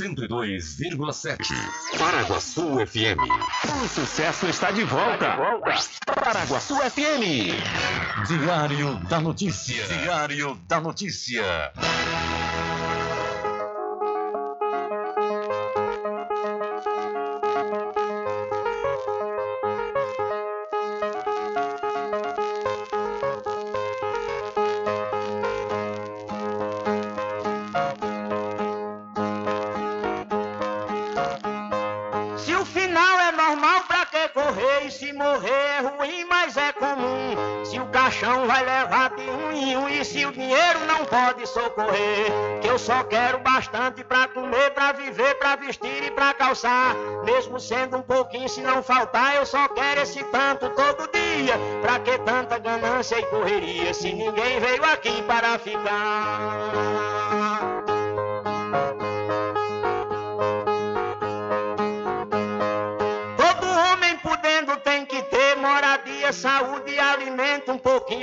102,7. Paraguaçu FM. O sucesso está de volta. Paraguaçu FM. Diário da Notícia. Diário da Notícia. Socorrer. Que eu só quero bastante pra comer, pra viver, pra vestir e pra calçar. Mesmo sendo um pouquinho, se não faltar, eu só quero esse tanto todo dia. Pra que tanta ganância e correria, se ninguém veio aqui para ficar? Saúde e alimento, um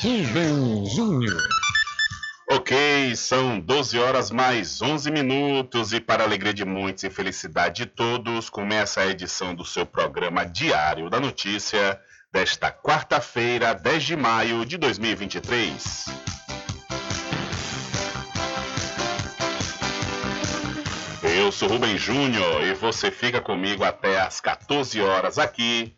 Rubem Júnior. Ok, são 12 horas mais 11 minutos e para alegria de muitos e felicidade de todos, começa a edição do seu programa Diário da Notícia desta quarta-feira, 10 de maio de 2023. Eu sou Rubem Júnior e você fica comigo até às 14 horas aqui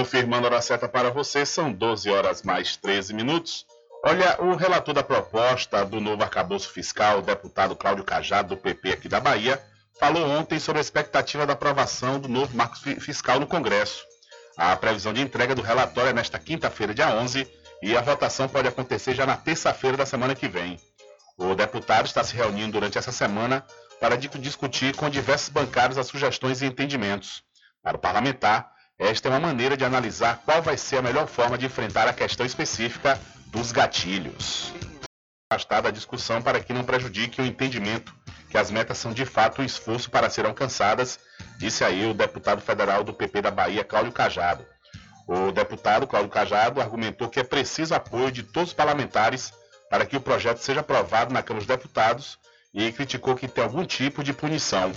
Confirmando a hora certa para você, são 12 horas mais 13 minutos. Olha, o relator da proposta do novo arcabouço fiscal, o deputado Cláudio Cajado, do PP aqui da Bahia, falou ontem sobre a expectativa da aprovação do novo marco fiscal no Congresso. A previsão de entrega do relatório é nesta quinta-feira, dia 11, e a votação pode acontecer já na terça-feira da semana que vem. O deputado está se reunindo durante essa semana para discutir com diversos bancários as sugestões e entendimentos. Para o parlamentar, esta é uma maneira de analisar qual vai ser a melhor forma de enfrentar a questão específica dos gatilhos. Afastada a discussão para que não prejudique o entendimento que as metas são de fato um esforço para serem alcançadas, disse aí o deputado federal do PP da Bahia, Cláudio Cajado. O deputado Cláudio Cajado argumentou que é preciso apoio de todos os parlamentares para que o projeto seja aprovado na Câmara dos Deputados e criticou que tem algum tipo de punição.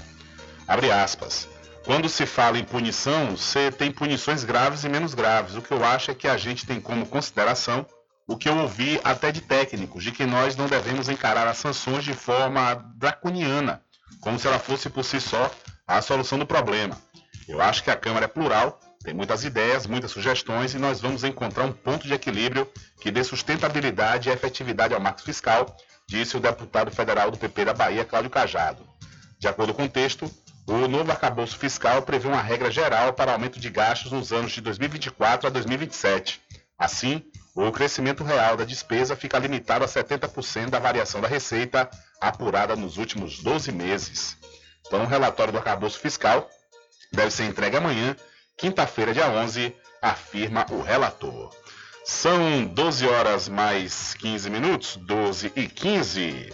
Abre aspas. Quando se fala em punição, você tem punições graves e menos graves. O que eu acho é que a gente tem como consideração o que eu ouvi até de técnicos, de que nós não devemos encarar as sanções de forma draconiana, como se ela fosse por si só a solução do problema. Eu acho que a Câmara é plural, tem muitas ideias, muitas sugestões e nós vamos encontrar um ponto de equilíbrio que dê sustentabilidade e efetividade ao marco fiscal, disse o deputado federal do PP da Bahia, Cláudio Cajado. De acordo com o texto, o novo arcabouço fiscal prevê uma regra geral para aumento de gastos nos anos de 2024 a 2027. Assim, o crescimento real da despesa fica limitado a 70% da variação da receita apurada nos últimos 12 meses. Então, o relatório do arcabouço fiscal deve ser entregue amanhã, quinta-feira, dia 11, afirma o relator. São 12 horas mais 15 minutos, 12 e 15.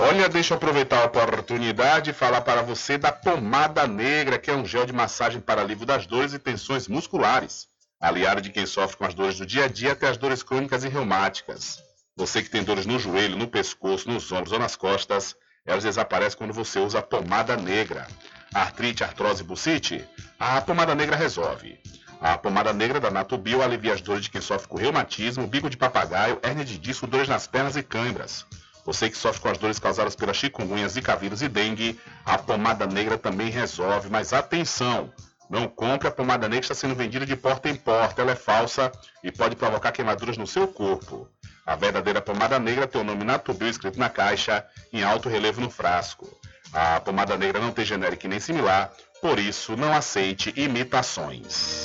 Olha, deixa eu aproveitar a oportunidade e falar para você da pomada negra, que é um gel de massagem para alívio das dores e tensões musculares, aliado de quem sofre com as dores do dia a dia até as dores crônicas e reumáticas. Você que tem dores no joelho, no pescoço, nos ombros ou nas costas, elas desaparecem quando você usa a pomada negra. Artrite, artrose, bucite? A pomada negra resolve. A pomada negra da Natubio alivia as dores de quem sofre com reumatismo, bico de papagaio, hérnia de disco, dores nas pernas e câimbras. Você que sofre com as dores causadas pela chikungunya, zika vírus e dengue, a pomada negra também resolve. Mas atenção, não compre a pomada negra que está sendo vendida de porta em porta. Ela é falsa e pode provocar queimaduras no seu corpo. A verdadeira pomada negra tem o nome Natubio escrito na caixa, em alto relevo no frasco. A pomada negra não tem genérico nem similar, por isso não aceite imitações.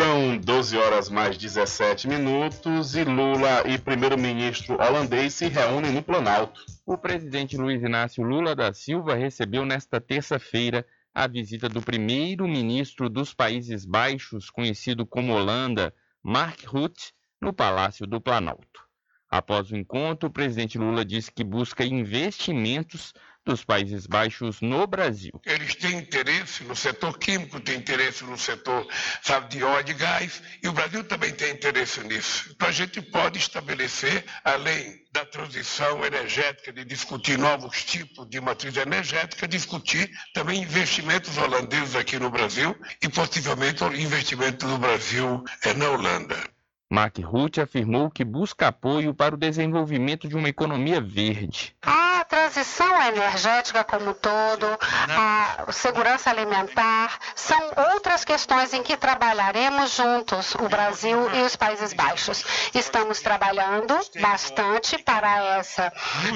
São 12 horas mais 17 minutos e Lula e primeiro-ministro holandês se reúnem no Planalto. O presidente Luiz Inácio Lula da Silva recebeu nesta terça-feira a visita do primeiro-ministro dos Países Baixos, conhecido como Holanda, Mark Rutte, no Palácio do Planalto. Após o encontro, o presidente Lula disse que busca investimentos dos Países Baixos no Brasil. Eles têm interesse no setor químico, têm interesse no setor sabe, de óleo e gás, e o Brasil também tem interesse nisso. Então a gente pode estabelecer, além da transição energética, de discutir novos tipos de matriz energética, discutir também investimentos holandeses aqui no Brasil e possivelmente investimentos do Brasil é, na Holanda. Mark Rutte afirmou que busca apoio para o desenvolvimento de uma economia verde. A transição energética como um todo, a segurança alimentar, são outras questões em que trabalharemos juntos, o Brasil e os Países Baixos. Estamos trabalhando bastante para essa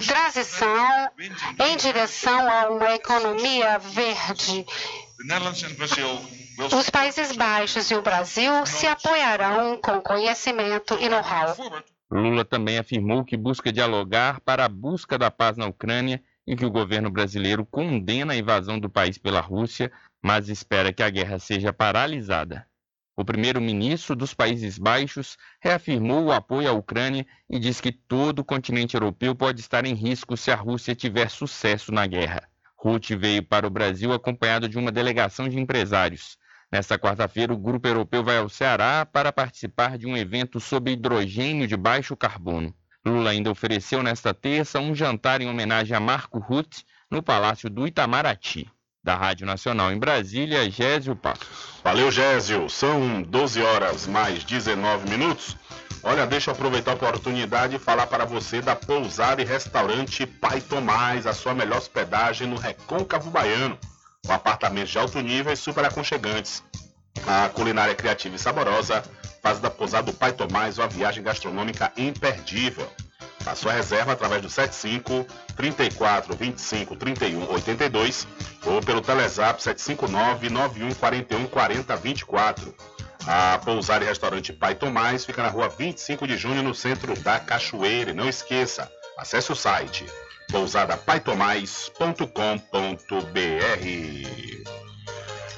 transição em direção a uma economia verde. Os Países Baixos e o Brasil se apoiarão com conhecimento e know-how. Lula também afirmou que busca dialogar para a busca da paz na Ucrânia e que o governo brasileiro condena a invasão do país pela Rússia, mas espera que a guerra seja paralisada. O primeiro-ministro dos Países Baixos reafirmou o apoio à Ucrânia e diz que todo o continente europeu pode estar em risco se a Rússia tiver sucesso na guerra. Ruth veio para o Brasil acompanhado de uma delegação de empresários. Nesta quarta-feira, o grupo europeu vai ao Ceará para participar de um evento sobre hidrogênio de baixo carbono. Lula ainda ofereceu nesta terça um jantar em homenagem a Marco Ruth no Palácio do Itamaraty. Da Rádio Nacional em Brasília, Gésio Passos. Valeu, Gésio. São 12 horas mais 19 minutos. Olha, deixa eu aproveitar a oportunidade e falar para você da pousada e restaurante Pai Tomás, a sua melhor hospedagem no Recôncavo Baiano com apartamentos de alto nível e super aconchegantes. A culinária criativa e saborosa faz da pousada do Pai Tomás uma viagem gastronômica imperdível. Faça sua reserva através do 75 34 25 31 82 ou pelo Telezap 759 91 41 40 24. A pousada e restaurante Pai Tomás fica na rua 25 de junho, no centro da Cachoeira. E não esqueça, acesse o site pousadapaitomais.com.br.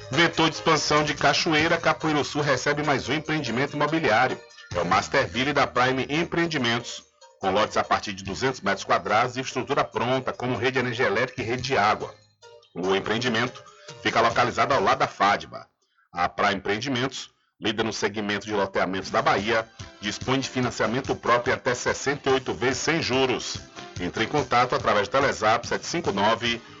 Vetor de expansão de Cachoeira, Capoeiro Sul recebe mais um empreendimento imobiliário. É o Masterville da Prime Empreendimentos, com lotes a partir de 200 metros quadrados e estrutura pronta, como rede de energia elétrica e rede de água. O empreendimento fica localizado ao lado da FADBA. A Prime Empreendimentos, líder no segmento de loteamentos da Bahia, dispõe de financiamento próprio até 68 vezes sem juros. Entre em contato através do Telezap 759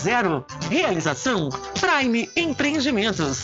1000. Realização Prime Empreendimentos.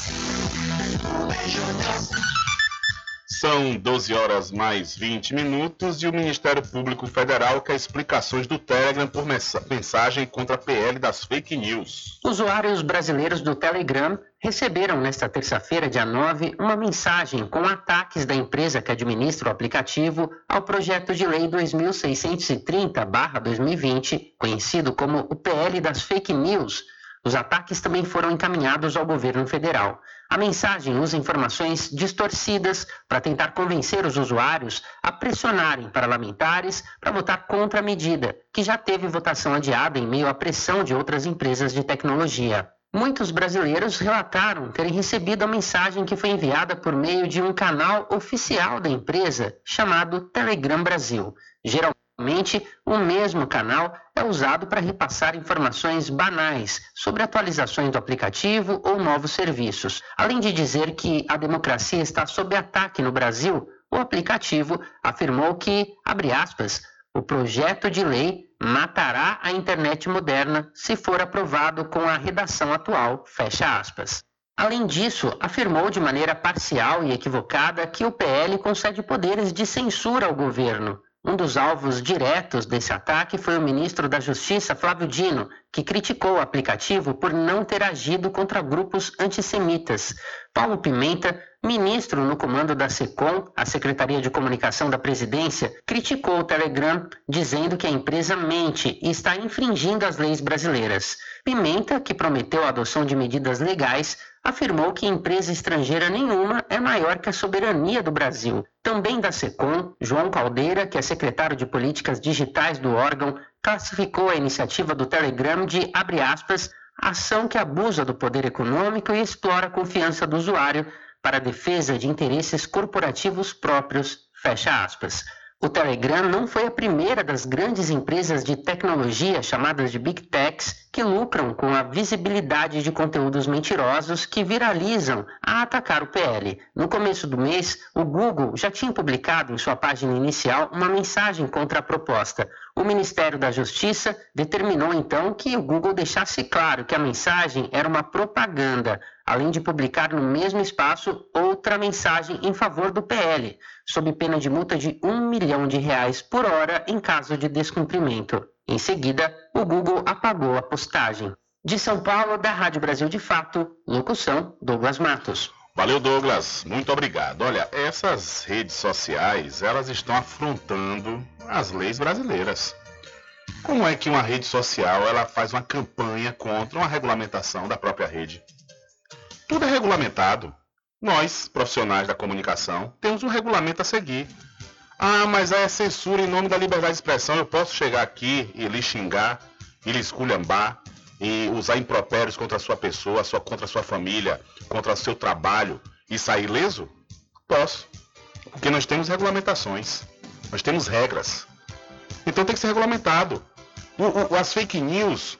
São 12 horas mais 20 minutos e o Ministério Público Federal quer explicações do Telegram por mensagem contra a PL das fake news. Usuários brasileiros do Telegram receberam nesta terça-feira, dia 9, uma mensagem com ataques da empresa que administra o aplicativo ao projeto de lei 2630-2020, conhecido como o PL das fake news os ataques também foram encaminhados ao governo federal. A mensagem usa informações distorcidas para tentar convencer os usuários a pressionarem parlamentares para votar contra a medida, que já teve votação adiada em meio à pressão de outras empresas de tecnologia. Muitos brasileiros relataram terem recebido a mensagem que foi enviada por meio de um canal oficial da empresa chamado Telegram Brasil. Geralmente Atualmente, o mesmo canal é usado para repassar informações banais sobre atualizações do aplicativo ou novos serviços. Além de dizer que a democracia está sob ataque no Brasil, o aplicativo afirmou que, abre aspas, o projeto de lei matará a internet moderna se for aprovado com a redação atual, fecha aspas. Além disso, afirmou de maneira parcial e equivocada que o PL concede poderes de censura ao governo. Um dos alvos diretos desse ataque foi o ministro da Justiça, Flávio Dino, que criticou o aplicativo por não ter agido contra grupos antissemitas. Paulo Pimenta, ministro no comando da SECOM, a Secretaria de Comunicação da Presidência, criticou o Telegram, dizendo que a empresa mente e está infringindo as leis brasileiras. Pimenta, que prometeu a adoção de medidas legais, afirmou que empresa estrangeira nenhuma é maior que a soberania do Brasil. Também da SECOM, João Caldeira, que é secretário de Políticas Digitais do órgão, classificou a iniciativa do Telegram de, abre aspas, ação que abusa do poder econômico e explora a confiança do usuário para a defesa de interesses corporativos próprios, fecha aspas. O Telegram não foi a primeira das grandes empresas de tecnologia chamadas de Big Techs que lucram com a visibilidade de conteúdos mentirosos que viralizam a atacar o PL. No começo do mês, o Google já tinha publicado em sua página inicial uma mensagem contra a proposta. O Ministério da Justiça determinou então que o Google deixasse claro que a mensagem era uma propaganda, além de publicar no mesmo espaço outra mensagem em favor do PL, sob pena de multa de um milhão de reais por hora em caso de descumprimento. Em seguida, o Google apagou a postagem. De São Paulo, da Rádio Brasil de Fato, locução Douglas Matos. Valeu, Douglas. Muito obrigado. Olha, essas redes sociais, elas estão afrontando as leis brasileiras. Como é que uma rede social ela faz uma campanha contra uma regulamentação da própria rede? Tudo é regulamentado. Nós, profissionais da comunicação, temos um regulamento a seguir. Ah, mas é censura em nome da liberdade de expressão. Eu posso chegar aqui e lhe xingar, e lhe esculhambar, e usar impropérios contra a sua pessoa, sua, contra a sua família, contra o seu trabalho e sair leso? Posso. Porque nós temos regulamentações. Nós temos regras. Então tem que ser regulamentado. O, o, as fake news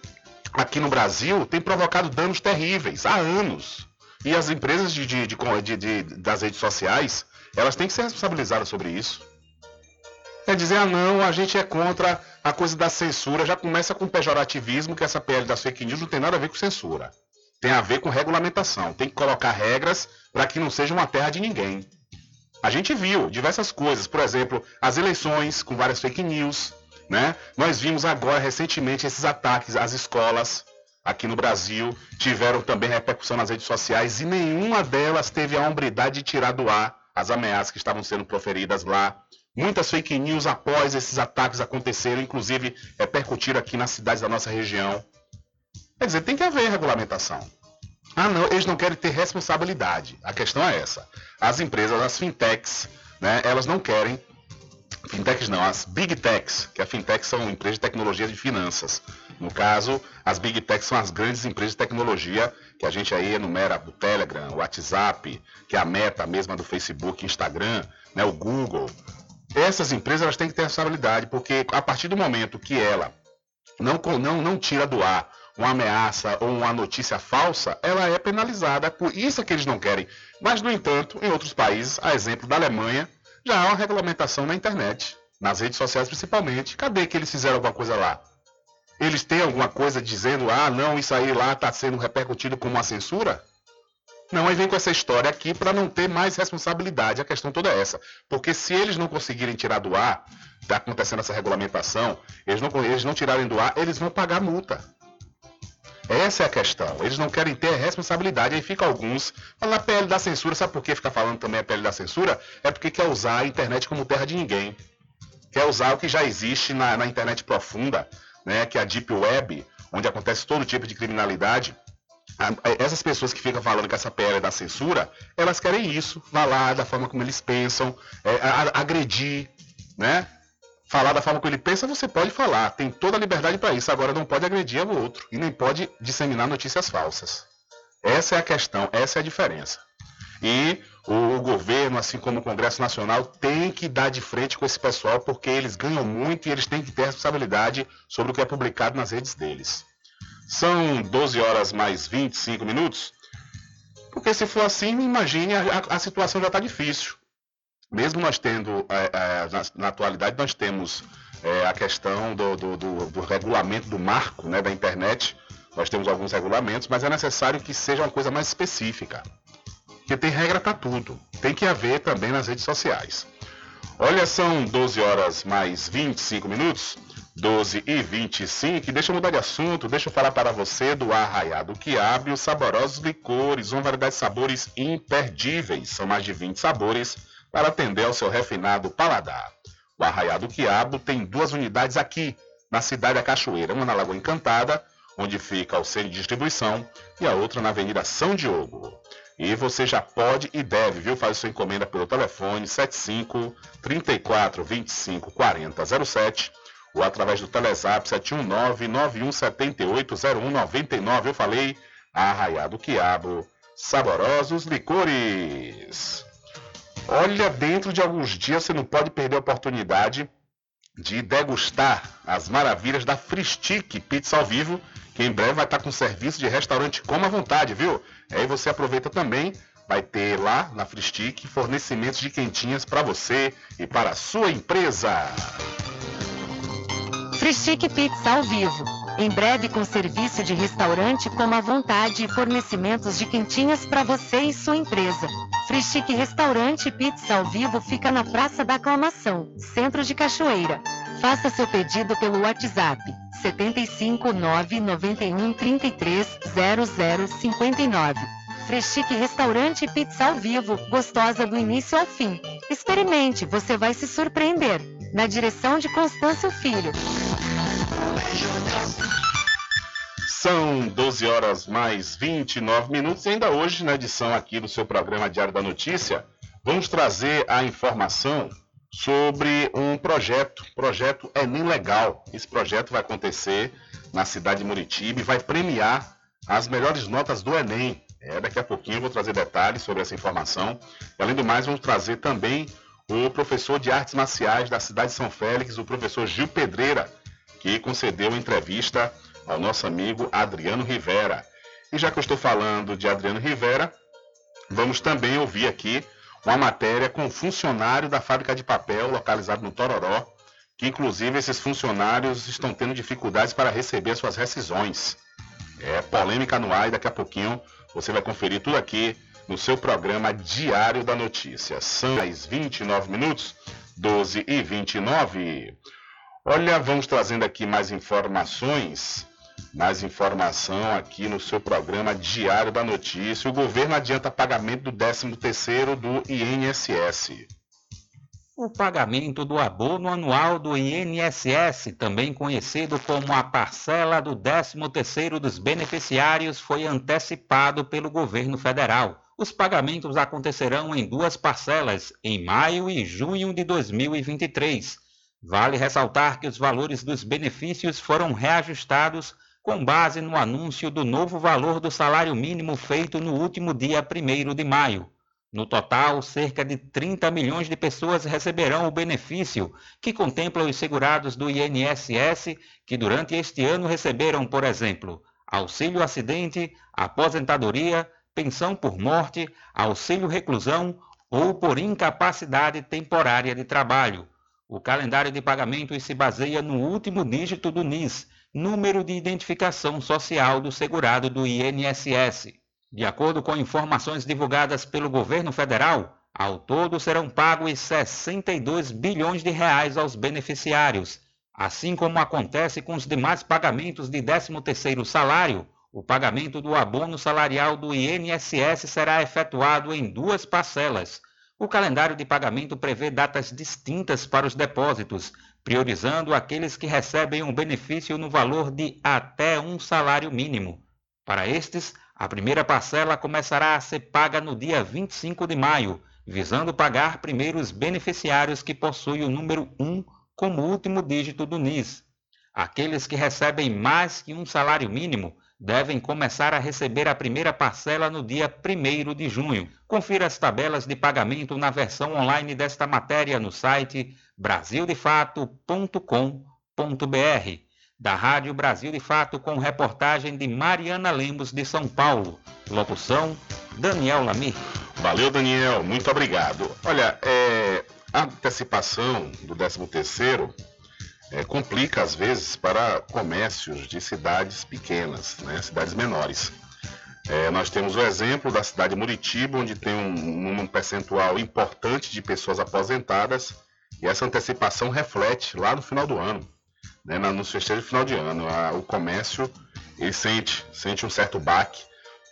aqui no Brasil têm provocado danos terríveis há anos. E as empresas de, de, de, das redes sociais, elas têm que ser responsabilizadas sobre isso. É dizer, ah não, a gente é contra a coisa da censura, já começa com pejorativismo, que essa PL das fake news não tem nada a ver com censura. Tem a ver com regulamentação. Tem que colocar regras para que não seja uma terra de ninguém. A gente viu diversas coisas, por exemplo, as eleições com várias fake news, né? Nós vimos agora recentemente esses ataques às escolas aqui no Brasil, tiveram também repercussão nas redes sociais e nenhuma delas teve a hombridade de tirar do ar as ameaças que estavam sendo proferidas lá Muitas fake news após esses ataques acontecerem, inclusive repercutiram aqui nas cidades da nossa região. Quer dizer, tem que haver regulamentação. Ah, não, eles não querem ter responsabilidade. A questão é essa. As empresas, as fintechs, né, elas não querem. Fintechs não, as big techs, que a fintech são empresas de tecnologia de finanças. No caso, as big techs são as grandes empresas de tecnologia que a gente aí enumera o Telegram, o WhatsApp, que é a meta mesma do Facebook, Instagram, né, o Google, essas empresas elas têm que ter responsabilidade, porque a partir do momento que ela não, não, não tira do ar uma ameaça ou uma notícia falsa, ela é penalizada. Por isso é que eles não querem. Mas, no entanto, em outros países, a exemplo da Alemanha, já há uma regulamentação na internet, nas redes sociais principalmente. Cadê que eles fizeram alguma coisa lá? Eles têm alguma coisa dizendo, ah, não, isso aí lá está sendo repercutido como uma censura? Não, aí vem com essa história aqui para não ter mais responsabilidade. A questão toda é essa. Porque se eles não conseguirem tirar do ar, está acontecendo essa regulamentação, eles não, eles não tirarem do ar, eles vão pagar multa. Essa é a questão. Eles não querem ter responsabilidade. Aí fica alguns falando a PL da censura. Sabe por que fica falando também a PL da censura? É porque quer usar a internet como terra de ninguém. Quer usar o que já existe na, na internet profunda, né, que é a Deep Web, onde acontece todo tipo de criminalidade essas pessoas que ficam falando que essa PL é da censura, elas querem isso, falar da forma como eles pensam, é, agredir, né? Falar da forma como ele pensa, você pode falar, tem toda a liberdade para isso, agora não pode agredir o outro e nem pode disseminar notícias falsas. Essa é a questão, essa é a diferença. E o, o governo, assim como o Congresso Nacional, tem que dar de frente com esse pessoal, porque eles ganham muito e eles têm que ter responsabilidade sobre o que é publicado nas redes deles. São 12 horas mais 25 minutos. Porque se for assim, imagine, a, a situação já está difícil. Mesmo nós tendo, é, é, na, na, atualidade, nós temos é, a questão do, do, do, do, regulamento do marco né, da internet. Nós temos alguns regulamentos, mas é necessário que seja uma coisa mais específica. Porque tem regra para tudo. Tem que haver também nas redes sociais. Olha, são 12 horas mais 25 minutos. 12 e 25. Deixa eu mudar de assunto. Deixa eu falar para você do Arraiado Quiabo e os saborosos licores. Uma variedade de sabores imperdíveis. São mais de 20 sabores para atender ao seu refinado paladar. O Arraiado Quiabo tem duas unidades aqui, na cidade da Cachoeira. Uma na Lagoa Encantada, onde fica o centro de distribuição, e a outra na Avenida São Diogo. E você já pode e deve, viu, fazer sua encomenda pelo telefone 75 34 25 40 07 ou através do Telezap 719-9178-0199. Eu falei, Arraiado Quiabo, saborosos licores. Olha, dentro de alguns dias você não pode perder a oportunidade de degustar as maravilhas da Fristic Pizza ao vivo, que em breve vai estar com serviço de restaurante como à vontade, viu? Aí você aproveita também, vai ter lá na Fristic fornecimentos de quentinhas para você e para a sua empresa. Frischique Pizza ao vivo. Em breve com serviço de restaurante como à vontade e fornecimentos de quentinhas para você e sua empresa. Frischique Restaurante Pizza ao vivo fica na Praça da Aclamação, Centro de Cachoeira. Faça seu pedido pelo WhatsApp 75 991 33 0059. Freschique Restaurante Pizza ao vivo, gostosa do início ao fim. Experimente, você vai se surpreender. Na direção de Constâncio Filho. São 12 horas mais 29 minutos e ainda hoje, na edição aqui do seu programa Diário da Notícia, vamos trazer a informação sobre um projeto, projeto Enem Legal. Esse projeto vai acontecer na cidade de Muritiba e vai premiar as melhores notas do Enem. É, daqui a pouquinho eu vou trazer detalhes sobre essa informação. E, além do mais, vamos trazer também o professor de artes marciais da cidade de São Félix, o professor Gil Pedreira, que concedeu entrevista ao nosso amigo Adriano Rivera. E já que eu estou falando de Adriano Rivera, vamos também ouvir aqui uma matéria com um funcionário da fábrica de papel localizado no Tororó, que inclusive esses funcionários estão tendo dificuldades para receber suas rescisões. É polêmica no ar e daqui a pouquinho você vai conferir tudo aqui no seu programa Diário da Notícia. São mais 29 minutos, 12 e 29. Olha, vamos trazendo aqui mais informações. Mais informação aqui no seu programa Diário da Notícia. O governo adianta pagamento do 13º do INSS. O pagamento do abono anual do INSS, também conhecido como a parcela do 13º dos beneficiários, foi antecipado pelo governo federal. Os pagamentos acontecerão em duas parcelas, em maio e junho de 2023. Vale ressaltar que os valores dos benefícios foram reajustados com base no anúncio do novo valor do salário mínimo feito no último dia 1 de maio. No total, cerca de 30 milhões de pessoas receberão o benefício, que contempla os segurados do INSS que durante este ano receberam, por exemplo, auxílio acidente, aposentadoria, pensão por morte, auxílio reclusão ou por incapacidade temporária de trabalho. O calendário de pagamentos se baseia no último dígito do NIS, número de identificação social do segurado do INSS. De acordo com informações divulgadas pelo governo federal, ao todo serão pagos 62 bilhões de reais aos beneficiários. Assim como acontece com os demais pagamentos de 13º salário, o pagamento do abono salarial do INSS será efetuado em duas parcelas. O calendário de pagamento prevê datas distintas para os depósitos, priorizando aqueles que recebem um benefício no valor de até um salário mínimo. Para estes, a primeira parcela começará a ser paga no dia 25 de maio, visando pagar primeiro os beneficiários que possuem o número 1 como último dígito do NIS. Aqueles que recebem mais que um salário mínimo devem começar a receber a primeira parcela no dia 1 de junho. Confira as tabelas de pagamento na versão online desta matéria no site brasildefato.com.br da Rádio Brasil de Fato, com reportagem de Mariana Lemos, de São Paulo. Locução, Daniel Lamir. Valeu, Daniel. Muito obrigado. Olha, é, a antecipação do 13º é, complica, às vezes, para comércios de cidades pequenas, né, cidades menores. É, nós temos o exemplo da cidade de Muritiba, onde tem um, um percentual importante de pessoas aposentadas E essa antecipação reflete lá no final do ano, né, nos festejos de final de ano. A, o comércio ele sente, sente um certo baque,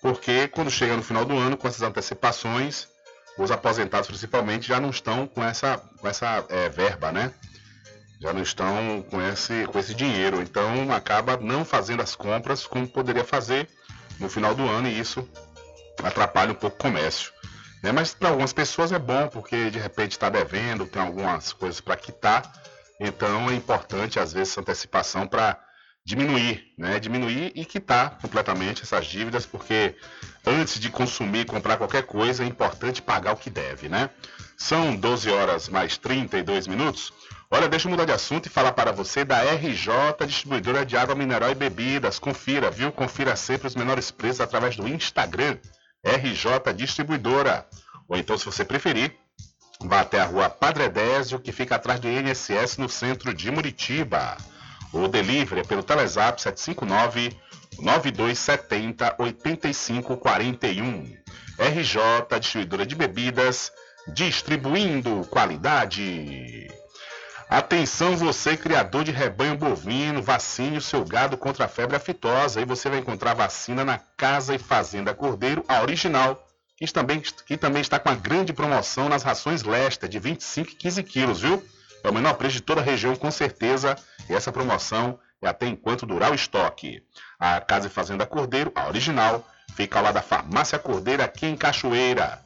porque quando chega no final do ano, com essas antecipações, os aposentados principalmente já não estão com essa, com essa é, verba, né? Já não estão com esse, com esse dinheiro. Então acaba não fazendo as compras como poderia fazer no final do ano e isso atrapalha um pouco o comércio. Né? Mas para algumas pessoas é bom porque de repente está devendo, tem algumas coisas para quitar. Então é importante às vezes essa antecipação para diminuir, né? Diminuir e quitar completamente essas dívidas, porque antes de consumir, comprar qualquer coisa, é importante pagar o que deve, né? São 12 horas mais 32 minutos. Olha, deixa eu mudar de assunto e falar para você da RJ Distribuidora de Água Mineral e Bebidas. Confira, viu? Confira sempre os menores preços através do Instagram RJ Distribuidora. Ou então, se você preferir, vá até a rua Padre Edésio, que fica atrás do INSS no centro de Muritiba. O delivery é pelo Telezap 759 9270 8541. RJ Distribuidora de Bebidas, distribuindo qualidade. Atenção você criador de rebanho bovino, vacine o seu gado contra a febre aftosa. Aí você vai encontrar vacina na Casa e Fazenda Cordeiro, a original, que também, que também está com a grande promoção nas rações Lesta, de 25 e 15 quilos, viu? É o menor preço de toda a região, com certeza. E essa promoção é até enquanto durar o estoque. A Casa e Fazenda Cordeiro, a original, fica lado da Farmácia Cordeiro, aqui em Cachoeira.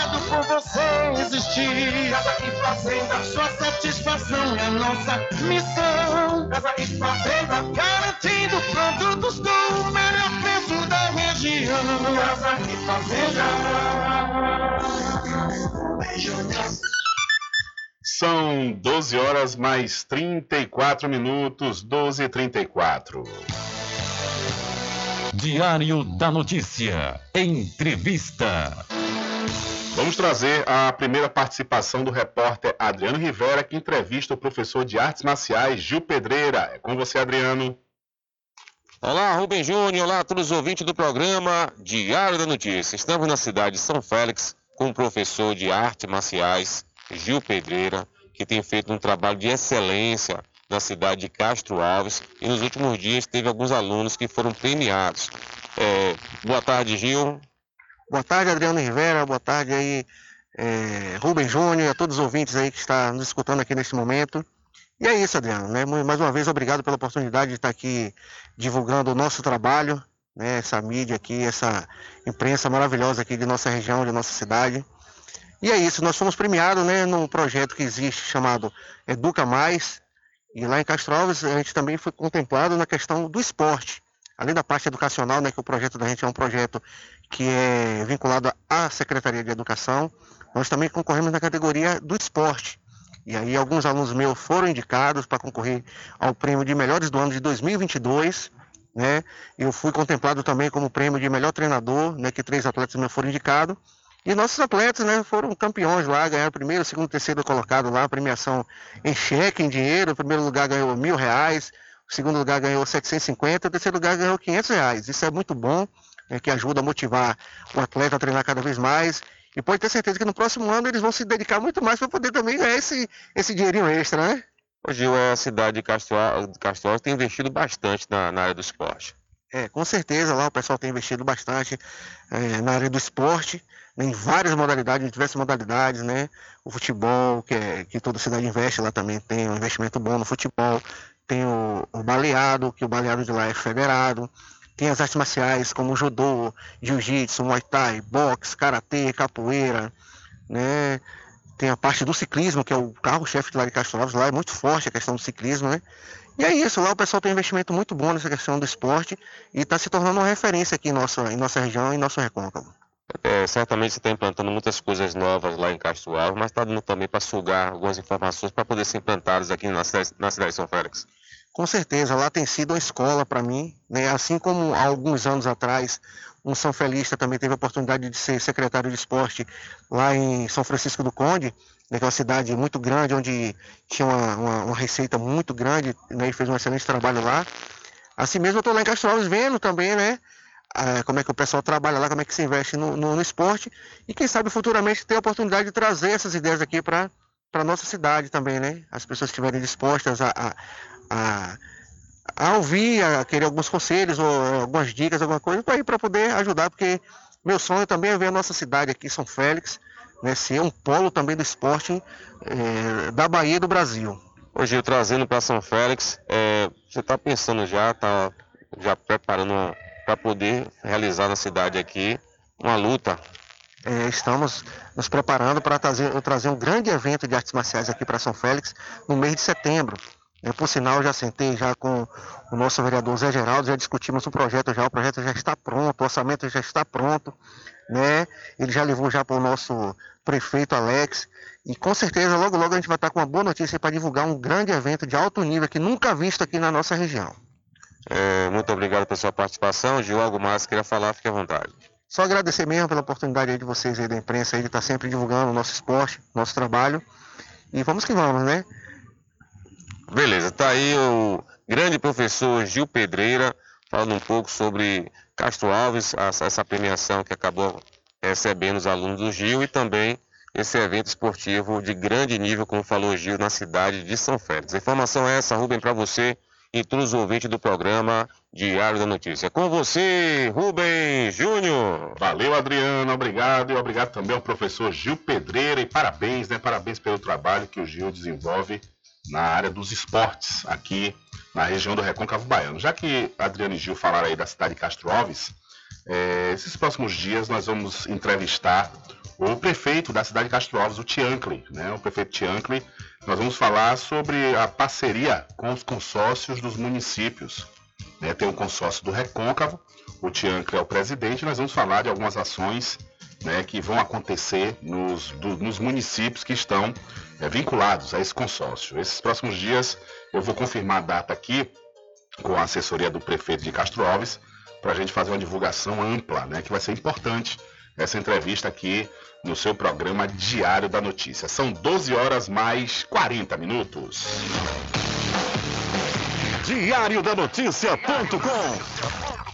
por você existir. Casa e fazenda, sua satisfação é nossa missão. Casa e fazenda, garantindo produtos com o melhor preço da região. Casa e fazenda. São 12 horas mais 34 minutos, 12 e 34. Diário da Notícia. Entrevista. Vamos trazer a primeira participação do repórter Adriano Rivera, que entrevista o professor de artes marciais Gil Pedreira. É com você, Adriano. Olá, Rubem Júnior. Olá a todos os ouvintes do programa Diário da Notícia. Estamos na cidade de São Félix com o professor de artes marciais Gil Pedreira, que tem feito um trabalho de excelência na cidade de Castro Alves e nos últimos dias teve alguns alunos que foram premiados. É, boa tarde, Gil. Boa tarde, Adriano Rivera. Boa tarde aí, é, Rubem Júnior a todos os ouvintes aí que estão nos escutando aqui nesse momento. E é isso, Adriano. Né? Mais uma vez, obrigado pela oportunidade de estar aqui divulgando o nosso trabalho, né? essa mídia aqui, essa imprensa maravilhosa aqui de nossa região, de nossa cidade. E é isso, nós fomos premiados né, num projeto que existe chamado Educa Mais. E lá em Castro Alves a gente também foi contemplado na questão do esporte. Além da parte educacional, né, que o projeto da gente é um projeto que é vinculado à Secretaria de Educação, nós também concorremos na categoria do esporte. E aí alguns alunos meus foram indicados para concorrer ao prêmio de melhores do ano de 2022, né? Eu fui contemplado também como prêmio de melhor treinador, né, que três atletas meus foram indicados. E nossos atletas, né, foram campeões lá, ganharam primeiro, segundo, terceiro colocado lá, premiação em cheque, em dinheiro. O primeiro lugar ganhou mil reais, o segundo lugar ganhou 750, o terceiro lugar ganhou 500 reais. Isso é muito bom, né, que ajuda a motivar o atleta a treinar cada vez mais. E pode ter certeza que no próximo ano eles vão se dedicar muito mais para poder também ganhar esse, esse dinheirinho extra, né? O Gil, é a cidade de Castro tem investido bastante na, na área do esporte. É, com certeza lá o pessoal tem investido bastante é, na área do esporte em várias modalidades, em diversas modalidades, né? O futebol, que, é, que toda cidade investe lá também, tem um investimento bom no futebol. Tem o, o baleado, que o baleado de lá é federado. Tem as artes marciais como judô, jiu-jitsu, muay thai, boxe, karatê, capoeira, né? Tem a parte do ciclismo, que é o carro-chefe de lá de Castro Alves, lá é muito forte a questão do ciclismo, né? E é isso, lá o pessoal tem um investimento muito bom nessa questão do esporte e está se tornando uma referência aqui em nossa, em nossa região e em nosso recôncavo. É, certamente você está implantando muitas coisas novas lá em Castro Alves, mas está dando também para sugar algumas informações para poder ser implantadas aqui na cidade, na cidade de São Félix. Com certeza, lá tem sido uma escola para mim, né? Assim como há alguns anos atrás, um São Felista também teve a oportunidade de ser secretário de esporte lá em São Francisco do Conde, naquela cidade muito grande, onde tinha uma, uma, uma receita muito grande, né? E fez um excelente trabalho lá. Assim mesmo, eu estou lá em Castro Alves vendo também, né? Ah, como é que o pessoal trabalha lá, como é que se investe no, no, no esporte e quem sabe futuramente ter a oportunidade de trazer essas ideias aqui para para nossa cidade também, né? As pessoas estiverem dispostas a, a, a, a ouvir, a querer alguns conselhos ou algumas dicas, alguma coisa, para ir para poder ajudar, porque meu sonho também é ver a nossa cidade aqui, São Félix, né, ser um polo também do esporte é, da Bahia e do Brasil. Hoje, trazendo para São Félix, é, você está pensando já, está já preparando para poder realizar na cidade aqui uma luta? É, estamos nos preparando para trazer, trazer um grande evento de artes marciais aqui para São Félix no mês de setembro. É, por sinal, já sentei já com o nosso vereador Zé Geraldo, já discutimos o projeto já, o projeto já está pronto, o orçamento já está pronto, né? Ele já levou já para o nosso prefeito Alex, e com certeza logo logo a gente vai estar com uma boa notícia para divulgar um grande evento de alto nível que nunca visto aqui na nossa região. É, muito obrigado pela sua participação. Gil, algo mais queria falar, fique à vontade. Só agradecer mesmo pela oportunidade de vocês aí da imprensa aí de estar sempre divulgando o nosso esporte, nosso trabalho. E vamos que vamos, né? Beleza, tá aí o grande professor Gil Pedreira falando um pouco sobre Castro Alves, essa premiação que acabou recebendo os alunos do Gil e também esse evento esportivo de grande nível, como falou Gil, na cidade de São Félix. Informação é essa, Rubem, para você e todos os ouvintes do programa Diário da Notícia. Com você, Rubem Júnior. Valeu, Adriano, obrigado. E obrigado também ao professor Gil Pedreira. E parabéns, né? Parabéns pelo trabalho que o Gil desenvolve na área dos esportes aqui na região do Recôncavo Baiano. Já que Adriano e Gil falaram aí da cidade de Castro Alves, é, esses próximos dias nós vamos entrevistar o prefeito da cidade de Castro Alves, o Tiankle, né? O prefeito Tiankle. Nós vamos falar sobre a parceria com os consórcios dos municípios. Né? Tem o consórcio do Recôncavo, o Tiankle é o presidente, nós vamos falar de algumas ações né, que vão acontecer nos, do, nos municípios que estão é, vinculados a esse consórcio. Esses próximos dias eu vou confirmar a data aqui com a assessoria do prefeito de Castro Alves para a gente fazer uma divulgação ampla, né, que vai ser importante essa entrevista aqui no seu programa Diário da Notícia. São 12 horas mais 40 minutos. Diário da Notícia.com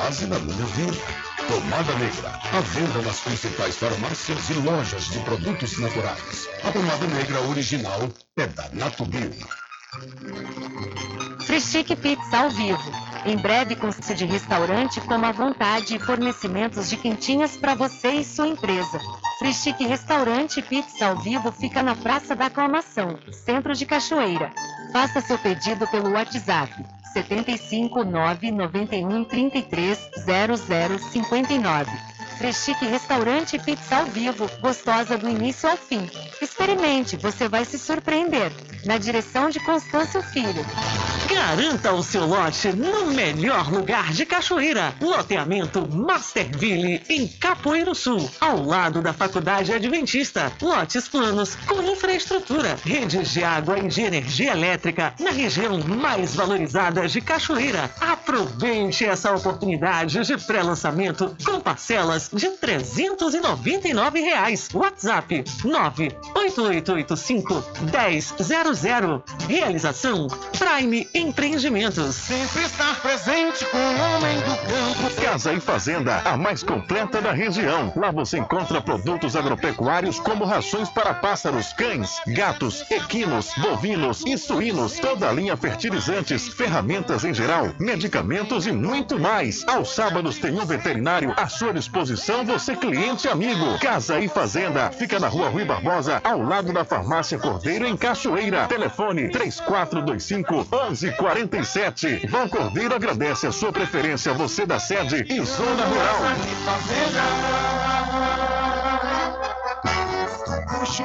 da minha vida. Pomada Negra, à venda nas principais farmácias e lojas de produtos naturais. A pomada negra original é da Natubio. Frischique Pizza ao vivo. Em breve consiste de restaurante como a vontade e fornecimentos de quentinhas para você e sua empresa. Frischique Restaurante Pizza ao vivo fica na Praça da Aclamação, Centro de Cachoeira. Faça seu pedido pelo WhatsApp 75 991 33 0059. Freschique Restaurante Pizza ao Vivo, gostosa do início ao fim. Experimente, você vai se surpreender. Na direção de Constâncio Filho. Garanta o seu lote no melhor lugar de Cachoeira. Loteamento Masterville, em Capoeiro Sul, ao lado da Faculdade Adventista. Lotes planos com infraestrutura, redes de água e de energia elétrica na região mais valorizada de Cachoeira. Aproveite essa oportunidade de pré-lançamento com parcelas de 399 reais. WhatsApp 98885 1000 1.0. Realização Prime Empreendimentos. Sempre estar presente com o homem do campo. Casa e Fazenda, a mais completa da região. Lá você encontra produtos agropecuários como rações para pássaros, cães, gatos, equinos, bovinos e suínos, toda a linha fertilizantes, ferramentas em geral, medicamentos e muito mais. Aos sábados tem um veterinário à sua disposição, você cliente amigo. Casa e Fazenda, fica na rua Rui Barbosa, ao lado da farmácia Cordeiro, em Cachoeira. Telefone 3425 1147. Vão Cordeiro agradece a sua preferência, você da sede e zona rural. Puxa,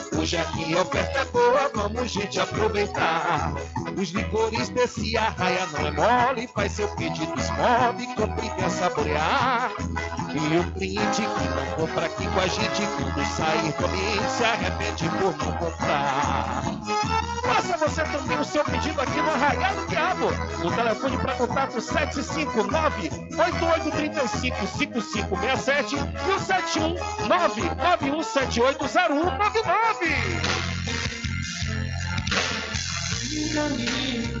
hoje aqui a oferta é boa, vamos gente aproveitar. Os licores desse arraia não é mole, faz seu pedido, esmove, compre e saborear. E o cliente que não compra aqui com a gente, quando sair ambiente, se arrepende por não comprar. Faça você também o seu pedido aqui no Arraial do Diabo. O telefone para contato 759-8835-5567 e o 719-9178-0199.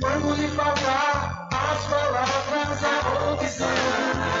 Quando lhe faltar as palavras, a opção.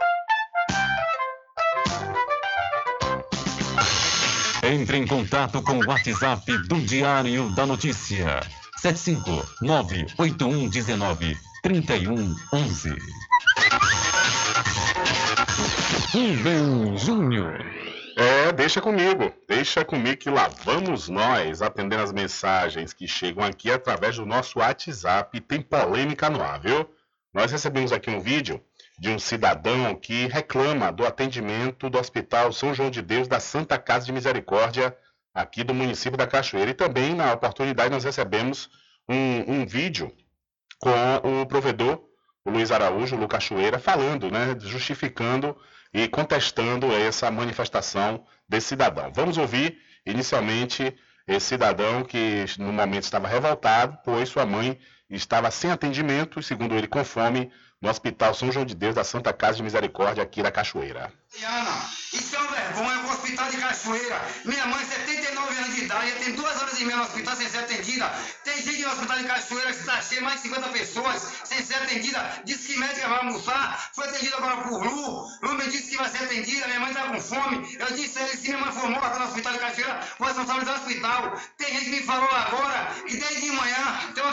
Entre em contato com o WhatsApp do Diário da Notícia. 759-8119-3111. Rubem Júnior. É, deixa comigo, deixa comigo que lá vamos nós atendendo as mensagens que chegam aqui através do nosso WhatsApp. Tem polêmica no ar, viu? Nós recebemos aqui um vídeo de um cidadão que reclama do atendimento do Hospital São João de Deus da Santa Casa de Misericórdia, aqui do município da Cachoeira. E também, na oportunidade, nós recebemos um, um vídeo com o provedor, o Luiz Araújo, Lu Cachoeira, falando, né, justificando e contestando essa manifestação desse cidadão. Vamos ouvir, inicialmente, esse cidadão que no momento estava revoltado, pois sua mãe estava sem atendimento segundo ele, com fome, no Hospital São João de Deus da Santa Casa de Misericórdia aqui da Cachoeira. Ana, isso é uma vergonha pro Hospital de Cachoeira. Minha mãe, 79 anos de idade, tem duas horas e meia no hospital sem ser atendida. Tem gente no Hospital de Cachoeira que está cheio, mais de 50 pessoas sem ser atendida. Disse que médica vai almoçar, foi atendida agora por Lu. Lu me disse que vai ser atendida, minha mãe está com fome. Eu disse a ele, se minha mãe for morta no Hospital de Cachoeira, vou responsabilizar o hospital. Tem gente que me falou agora que desde de manhã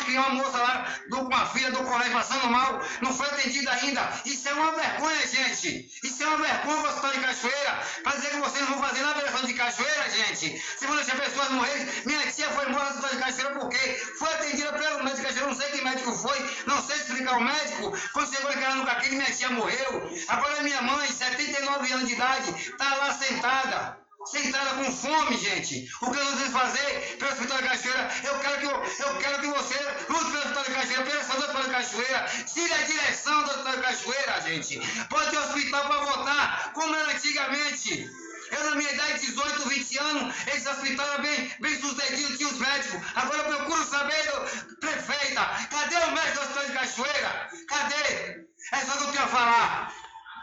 tem uma uma moça lá do, com a filha do colégio passando mal, não foi atendida ainda. Isso é uma vergonha, gente. Isso é uma vergonha o Hospital de Cachoeira. Pra dizer que vocês não vão fazer nada na de Cachoeira, gente. Se vão deixar pessoas morrerem. Minha tia foi morta no Hospital de Cachoeira porque foi atendida pelo médico de Cachoeira. Não sei que médico foi, não sei explicar o médico. Quando chegou em no caquinho, minha tia morreu. Agora minha mãe, 79 anos de idade, tá lá sentada sentada com fome, gente. O que nós vamos fazer pelo Hospital de Cachoeira? Eu quero que, eu, eu quero que você lute pelo Hospital de Cachoeira, pela saúde do Hospital de Cachoeira, tire a direção do Hospital de Cachoeira, gente. Pode ter hospital para votar, como era antigamente. Eu, na minha idade, 18, 20 anos, esse hospital era bem, bem sucedido, tinha os médicos. Agora eu procuro saber, prefeita, cadê o médico do hospital de Cachoeira? Cadê? É só o que eu tenho a falar.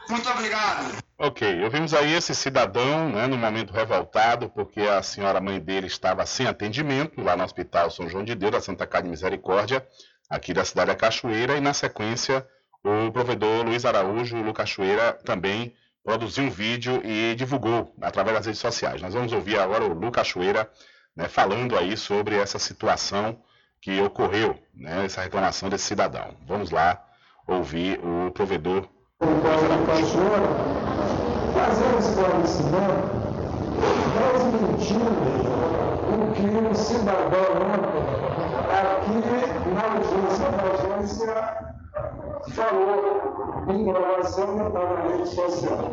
Muito obrigado. Ok, ouvimos aí esse cidadão, né, no momento revoltado, porque a senhora mãe dele estava sem atendimento lá no Hospital São João de Deus, da Santa Casa de Misericórdia, aqui da cidade da Cachoeira, e na sequência o provedor Luiz Araújo, Lu Cachoeira, também produziu um vídeo e divulgou através das redes sociais. Nós vamos ouvir agora o Lu Cachoeira né, falando aí sobre essa situação que ocorreu, né, essa reclamação desse cidadão. Vamos lá ouvir o provedor Luiz Araújo fazer um esclarecimento, transmitindo o que o cidadão aqui na audiência da agência falou em relação à rede social.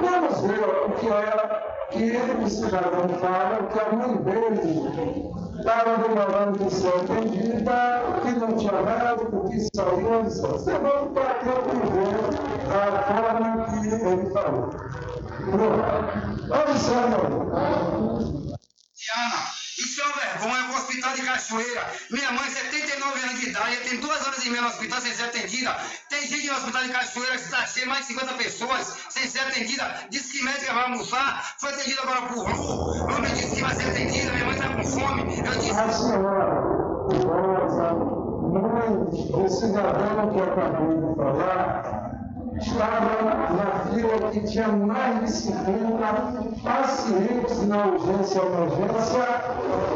Vamos ver o que é que o cidadão fala, que a mãe dele estava demorando de ser atendida, que não tinha médico, que saiu. Você não para que eu ver a forma que ele falou. Observe. Diana, isso é uma vergonha pro hospital de Cachoeira. Minha mãe, 79 anos de idade, tem duas horas e meia no hospital sem ser atendida. Tem gente no hospital de Cachoeira que está cheio, mais de 50 pessoas sem ser atendida. Disse que médica vai almoçar, foi atendida agora por Lu. Lu me disse que vai ser atendida, minha mãe está com fome. Eu disse. A senhora, idosa, mãe do cidadão que eu acabei de falar, estava na fila que tinha mais de 50 pacientes na urgência emergência,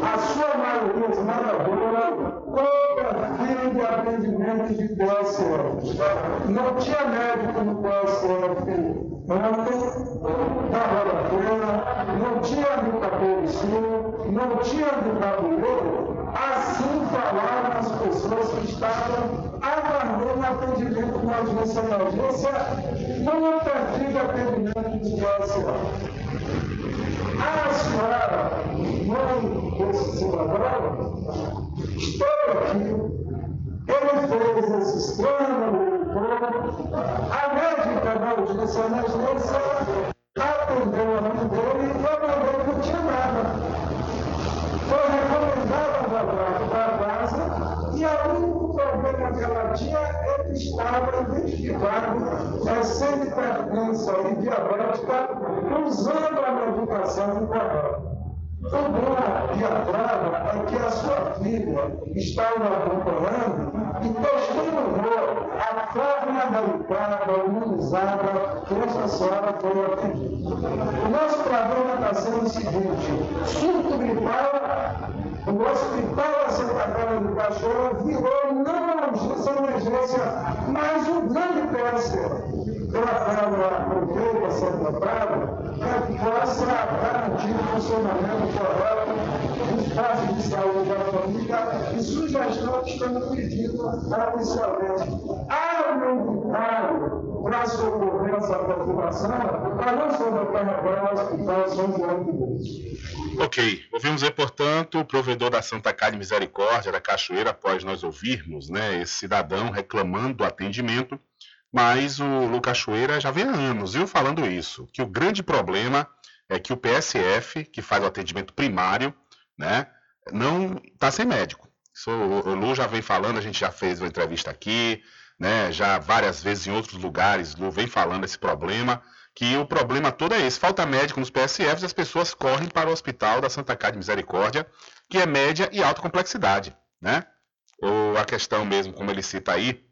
a sua maioria esmagadora, toda fila de atendimento de PSF. Não tinha médico no PSF ontem, da Roda não tinha no Cabelo Sul, não tinha no Tabuleiro, assim falaram as pessoas que estavam aguardando atendimento na urgência emergência no perfil de atendimento de PSA. A senhora, mãe desse cidadão, estou aqui. Ele fez esse escândalo todo. A médica da urgência emergência atendeu a mãe dele e foi mandar que não tinha nada. Foi recomendado a para casa e a único problema que ela tinha é que estava identificado essa hipertensão e diabética usando a medicação incorreta. O bom de Abrava é que a sua filha estava acompanhando e testemunhou a forma delicada, humanizada que essa senhora foi atendida. O nosso problema está sendo o seguinte: surto gripal, o hospital da Santa Casa do Cachorro virou não uma uma emergência, mas um grande PSF pela a prefeita Santa Prada, que possa garantir o funcionamento correto dos postos de saúde da família e sugestão que estamos pedindo inicialmente. Aumentário para socorrer essa população, para não sobrecarregar o Hospital São João de Deus. Ok, ouvimos aí, portanto, o provedor da Santa Casa Misericórdia da Cachoeira, após nós ouvirmos né, esse cidadão reclamando do atendimento mas o Lucas Cachoeira já vem há anos, viu, falando isso, que o grande problema é que o PSF, que faz o atendimento primário, né, não está sem médico. Isso, o Lu já vem falando, a gente já fez uma entrevista aqui, né, já várias vezes em outros lugares, Lu vem falando esse problema, que o problema todo é esse, falta médico nos PSFs as pessoas correm para o hospital da Santa Casa de Misericórdia, que é média e alta complexidade, né? Ou a questão mesmo, como ele cita aí,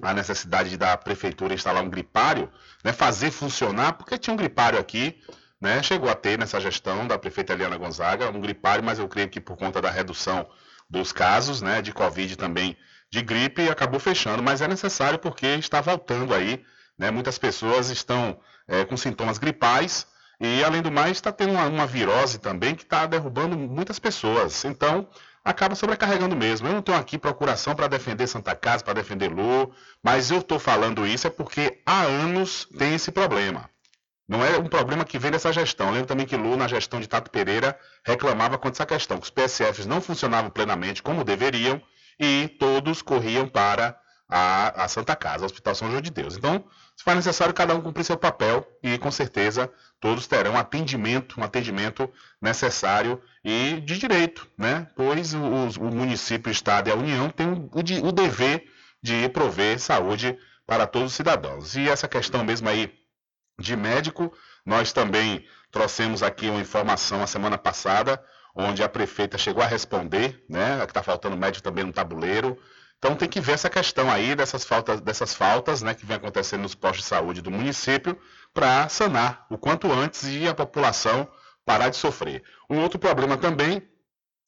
a necessidade da prefeitura instalar um gripário, né, fazer funcionar, porque tinha um gripário aqui, né, chegou a ter nessa gestão da prefeita Eliana Gonzaga, um gripário, mas eu creio que por conta da redução dos casos né, de Covid também de gripe, acabou fechando, mas é necessário porque está voltando aí, né, muitas pessoas estão é, com sintomas gripais, e além do mais está tendo uma, uma virose também que está derrubando muitas pessoas. Então, acaba sobrecarregando mesmo. Eu não estou aqui procuração para defender Santa Casa, para defender Lu, mas eu estou falando isso é porque há anos tem esse problema. Não é um problema que vem dessa gestão. Eu lembro também que Lu, na gestão de Tato Pereira, reclamava contra essa questão, que os PSFs não funcionavam plenamente como deveriam e todos corriam para a, a Santa Casa, ao Hospital São João de Deus. Então, se faz necessário cada um cumprir seu papel e com certeza todos terão atendimento, um atendimento necessário e de direito, né? Pois o, o município, o Estado e a União têm o, o dever de prover saúde para todos os cidadãos. E essa questão mesmo aí de médico, nós também trouxemos aqui uma informação a semana passada, onde a prefeita chegou a responder, né? Que está faltando médico também no tabuleiro. Então tem que ver essa questão aí dessas faltas, dessas faltas né, que vem acontecendo nos postos de saúde do município para sanar o quanto antes e a população parar de sofrer. Um outro problema também,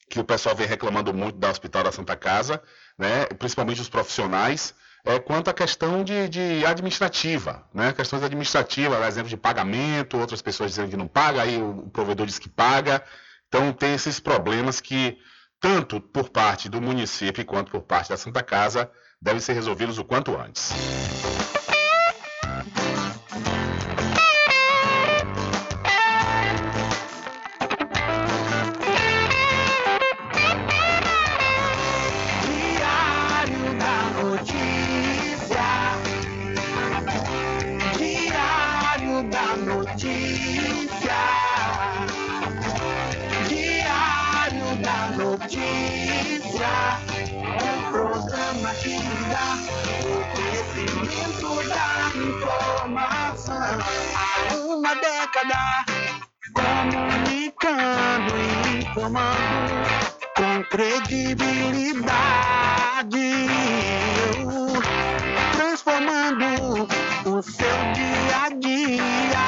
que o pessoal vem reclamando muito da Hospital da Santa Casa, né, principalmente os profissionais, é quanto à questão de, de administrativa, né? Questões administrativas, exemplo de pagamento, outras pessoas dizendo que não paga, aí o provedor diz que paga. Então tem esses problemas que tanto por parte do município quanto por parte da Santa Casa, devem ser resolvidos o quanto antes. Que dá o conhecimento da informação. Há uma década comunicando e informando com credibilidade, transformando o seu dia a dia,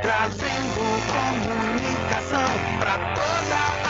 trazendo comunicação para toda a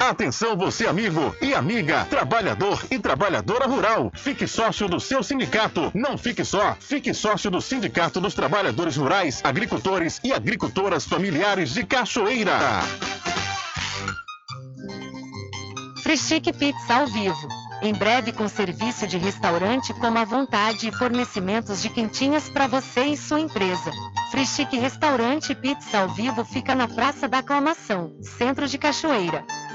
Atenção você amigo e amiga, trabalhador e trabalhadora rural. Fique sócio do seu sindicato. Não fique só, fique sócio do Sindicato dos Trabalhadores Rurais, Agricultores e Agricultoras Familiares de Cachoeira. Frischique Pizza ao vivo. Em breve com serviço de restaurante como à vontade e fornecimentos de quentinhas para você e sua empresa. Frischique Restaurante Pizza ao vivo fica na Praça da Aclamação, Centro de Cachoeira.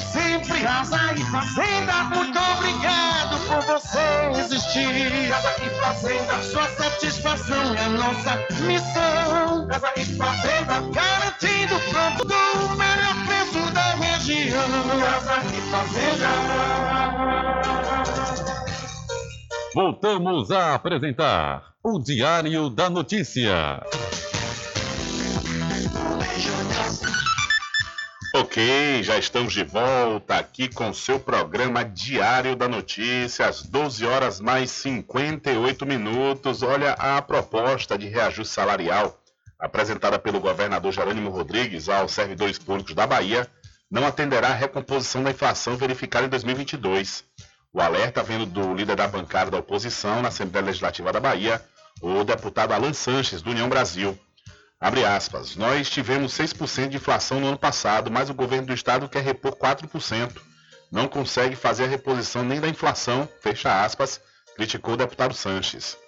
Sempre, casa e fazenda, muito obrigado por você existir. Casa e fazenda, sua satisfação é nossa missão. Casa e fazenda, garantindo pronto do melhor preço da região. Casa e fazenda. Voltamos a apresentar o Diário da Notícia. Ok, já estamos de volta aqui com seu programa Diário da Notícia, às 12 horas mais 58 minutos. Olha a proposta de reajuste salarial apresentada pelo governador Jerônimo Rodrigues aos servidores públicos da Bahia não atenderá à recomposição da inflação verificada em 2022. O alerta vendo do líder da bancada da oposição na Assembleia Legislativa da Bahia, o deputado Alan Sanches, do União Brasil. Abre aspas. Nós tivemos 6% de inflação no ano passado, mas o governo do estado quer repor 4%. Não consegue fazer a reposição nem da inflação, fecha aspas, criticou o deputado Sanches.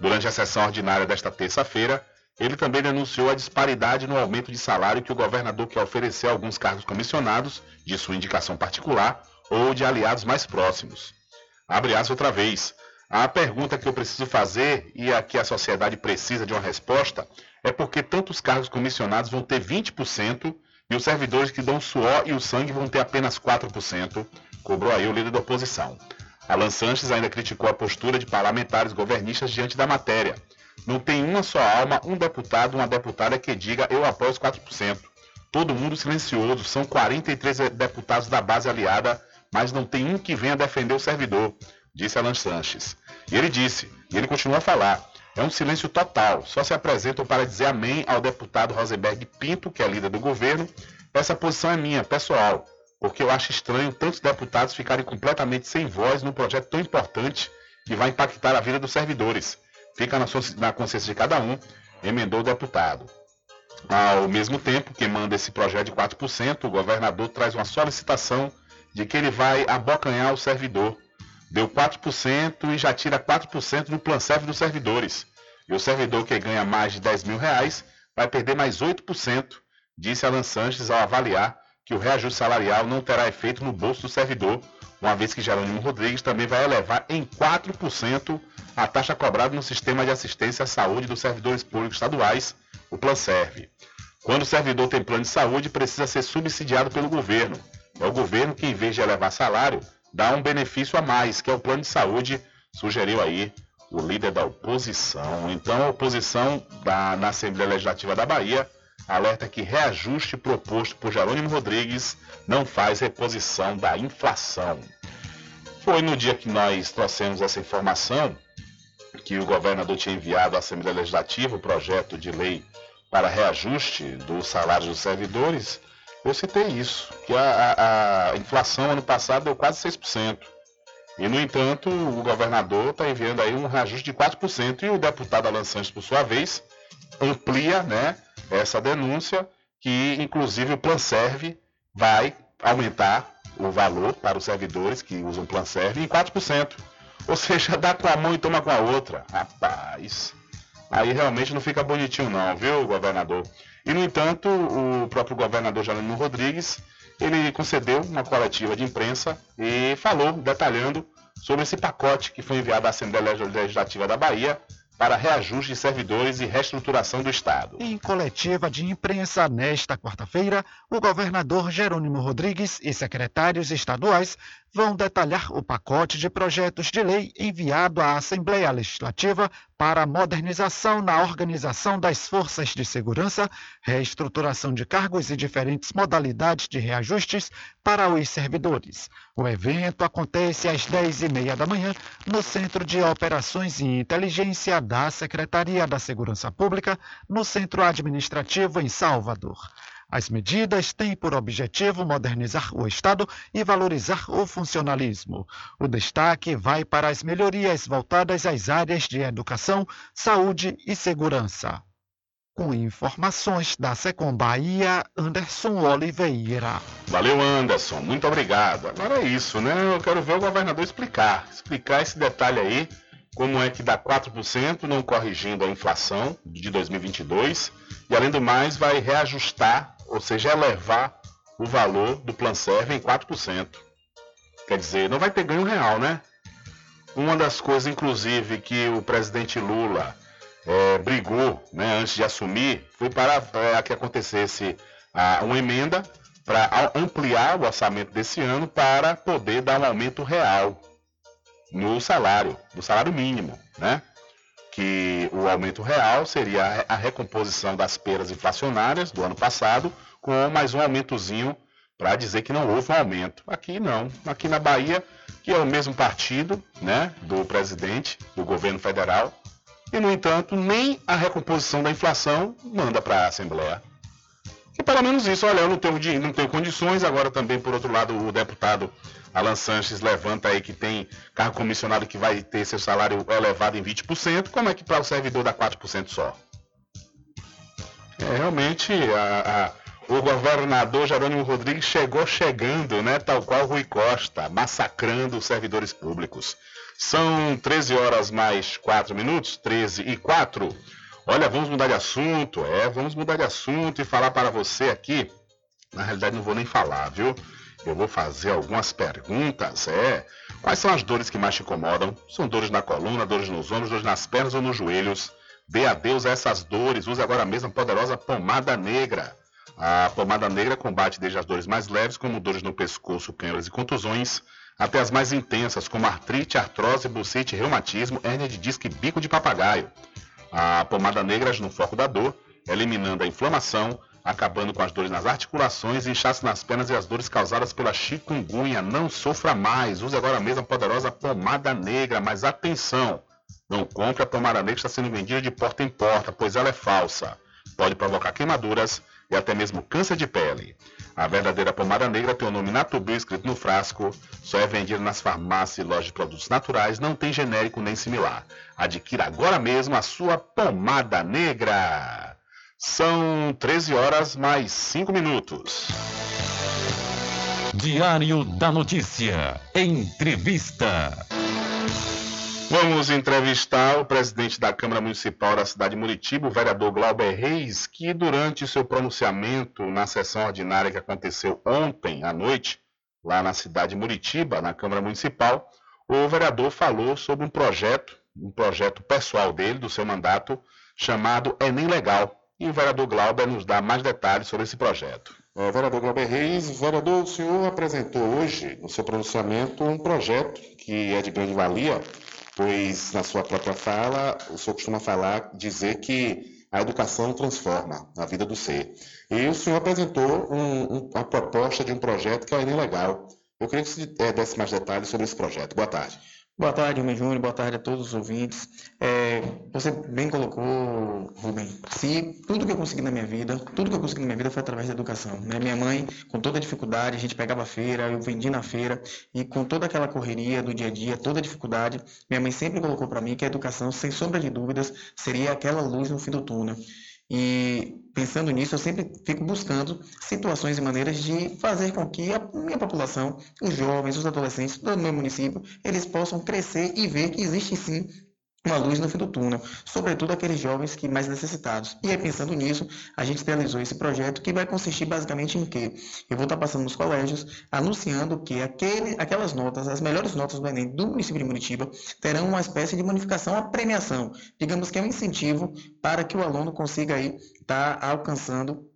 Durante a sessão ordinária desta terça-feira, ele também denunciou a disparidade no aumento de salário que o governador quer oferecer a alguns cargos comissionados, de sua indicação particular, ou de aliados mais próximos. Abre aspas outra vez. A pergunta que eu preciso fazer e a que a sociedade precisa de uma resposta é porque tantos cargos comissionados vão ter 20% e os servidores que dão suor e o sangue vão ter apenas 4%, cobrou aí o líder da oposição. Alan Sanches ainda criticou a postura de parlamentares governistas diante da matéria. Não tem uma só alma, um deputado, uma deputada que diga eu apoio os 4%. Todo mundo silencioso, são 43 deputados da base aliada mas não tem um que venha defender o servidor, disse Alan Sanches. E ele disse, e ele continua a falar, é um silêncio total, só se apresentam para dizer amém ao deputado Rosenberg Pinto, que é líder do governo. Essa posição é minha, pessoal, porque eu acho estranho tantos deputados ficarem completamente sem voz num projeto tão importante que vai impactar a vida dos servidores. Fica na, na consciência de cada um, emendou o deputado. Ao mesmo tempo que manda esse projeto de 4%, o governador traz uma solicitação de que ele vai abocanhar o servidor. Deu 4% e já tira 4% do plan serve dos servidores. E o servidor que ganha mais de 10 mil reais vai perder mais 8%, disse Alan Sanches ao avaliar que o reajuste salarial não terá efeito no bolso do servidor, uma vez que Jerônimo Rodrigues também vai elevar em 4% a taxa cobrada no sistema de assistência à saúde dos servidores públicos estaduais, o Planserve. Quando o servidor tem plano de saúde, precisa ser subsidiado pelo governo. É o governo que, em vez de elevar salário, dá um benefício a mais, que é o plano de saúde, sugeriu aí o líder da oposição. Então, a oposição da, na Assembleia Legislativa da Bahia alerta que reajuste proposto por Jerônimo Rodrigues não faz reposição da inflação. Foi no dia que nós trouxemos essa informação que o governador tinha enviado à Assembleia Legislativa o projeto de lei para reajuste dos salários dos servidores eu citei isso, que a, a, a inflação ano passado deu quase 6%. E, no entanto, o governador está enviando aí um reajuste de 4%. E o deputado Alan Santos, por sua vez, amplia né, essa denúncia, que inclusive o Plan Serve vai aumentar o valor para os servidores que usam Plan Serve em 4%. Ou seja, dá com a mão e toma com a outra. Rapaz, aí realmente não fica bonitinho não, viu, governador? E, no entanto, o próprio governador Jerônimo Rodrigues, ele concedeu uma coletiva de imprensa e falou, detalhando, sobre esse pacote que foi enviado à Assembleia Legislativa da Bahia para reajuste de servidores e reestruturação do Estado. Em coletiva de imprensa nesta quarta-feira, o governador Jerônimo Rodrigues e secretários estaduais vão detalhar o pacote de projetos de lei enviado à Assembleia Legislativa para a modernização na organização das forças de segurança, reestruturação de cargos e diferentes modalidades de reajustes para os servidores. O evento acontece às 10h30 da manhã no Centro de Operações e Inteligência da Secretaria da Segurança Pública, no Centro Administrativo em Salvador. As medidas têm por objetivo modernizar o Estado e valorizar o funcionalismo. O destaque vai para as melhorias voltadas às áreas de educação, saúde e segurança. Com informações da Secom Bahia, Anderson Oliveira. Valeu, Anderson. Muito obrigado. Agora é isso, né? Eu quero ver o governador explicar. Explicar esse detalhe aí. Como é que dá 4%, não corrigindo a inflação de 2022. E, além do mais, vai reajustar ou seja, elevar o valor do Plan Serve em 4%. Quer dizer, não vai ter ganho real, né? Uma das coisas, inclusive, que o presidente Lula é, brigou né, antes de assumir foi para é, que acontecesse a, uma emenda para ampliar o orçamento desse ano para poder dar um aumento real no salário, no salário mínimo, né? Que o aumento real seria a recomposição das perdas inflacionárias do ano passado, com mais um aumentozinho para dizer que não houve um aumento. Aqui não. Aqui na Bahia, que é o mesmo partido né, do presidente do governo federal, e, no entanto, nem a recomposição da inflação manda para a Assembleia. E pelo menos isso, olha, eu não tenho, não tenho condições, agora também, por outro lado, o deputado Alan Sanches levanta aí que tem cargo comissionado que vai ter seu salário elevado em 20%, como é que para o servidor dá 4% só? É, realmente, a, a, o governador Jerônimo Rodrigues chegou chegando, né, tal qual Rui Costa, massacrando os servidores públicos. São 13 horas mais 4 minutos, 13 e 4. Olha, vamos mudar de assunto, é, vamos mudar de assunto e falar para você aqui. Na realidade, não vou nem falar, viu? Eu vou fazer algumas perguntas, é. Quais são as dores que mais te incomodam? São dores na coluna, dores nos ombros, dores nas pernas ou nos joelhos? Dê adeus a essas dores. Use agora mesmo a poderosa pomada negra. A pomada negra combate desde as dores mais leves, como dores no pescoço, câimbras e contusões, até as mais intensas, como artrite, artrose, bucite, reumatismo, hérnia de disco e bico de papagaio. A pomada negra age no foco da dor, eliminando a inflamação, acabando com as dores nas articulações, inchaço nas pernas e as dores causadas pela chikungunya. Não sofra mais. Use agora mesmo a poderosa pomada negra, mas atenção! Não compre a pomada negra que está sendo vendida de porta em porta, pois ela é falsa. Pode provocar queimaduras e até mesmo câncer de pele. A verdadeira pomada negra tem o nome Natubio escrito no frasco, só é vendida nas farmácias e lojas de produtos naturais, não tem genérico nem similar. Adquira agora mesmo a sua pomada negra. São 13 horas mais 5 minutos. Diário da Notícia. Entrevista. Vamos entrevistar o presidente da Câmara Municipal da cidade de Muritiba, o vereador Glauber Reis, que durante seu pronunciamento na sessão ordinária que aconteceu ontem à noite, lá na cidade de Muritiba, na Câmara Municipal, o vereador falou sobre um projeto, um projeto pessoal dele, do seu mandato, chamado Enem Legal, e o vereador Glauber nos dá mais detalhes sobre esse projeto. É, vereador Glauber Reis, vereador, o senhor apresentou hoje, no seu pronunciamento, um projeto que é de grande valia, pois na sua própria fala, o senhor costuma falar, dizer que a educação transforma a vida do ser. E o senhor apresentou um, um, a proposta de um projeto que é o Enem Legal. Eu queria que você é, desse mais detalhes sobre esse projeto. Boa tarde. Boa tarde, Rubem Júnior. Boa tarde a todos os ouvintes. É, você bem colocou, Rubem, se tudo que eu consegui na minha vida, tudo que eu consegui na minha vida foi através da educação. Né? Minha mãe, com toda a dificuldade, a gente pegava a feira, eu vendi na feira, e com toda aquela correria do dia a dia, toda a dificuldade, minha mãe sempre colocou para mim que a educação, sem sombra de dúvidas, seria aquela luz no fim do túnel. E pensando nisso, eu sempre fico buscando situações e maneiras de fazer com que a minha população, os jovens, os adolescentes do meu município, eles possam crescer e ver que existe sim uma luz no fim do túnel, sobretudo aqueles jovens que mais necessitados. E aí, pensando nisso, a gente realizou esse projeto que vai consistir basicamente em quê? Eu vou estar passando nos colégios, anunciando que aquele, aquelas notas, as melhores notas do Enem do município de Muritiba, terão uma espécie de bonificação à premiação. Digamos que é um incentivo para que o aluno consiga aí estar alcançando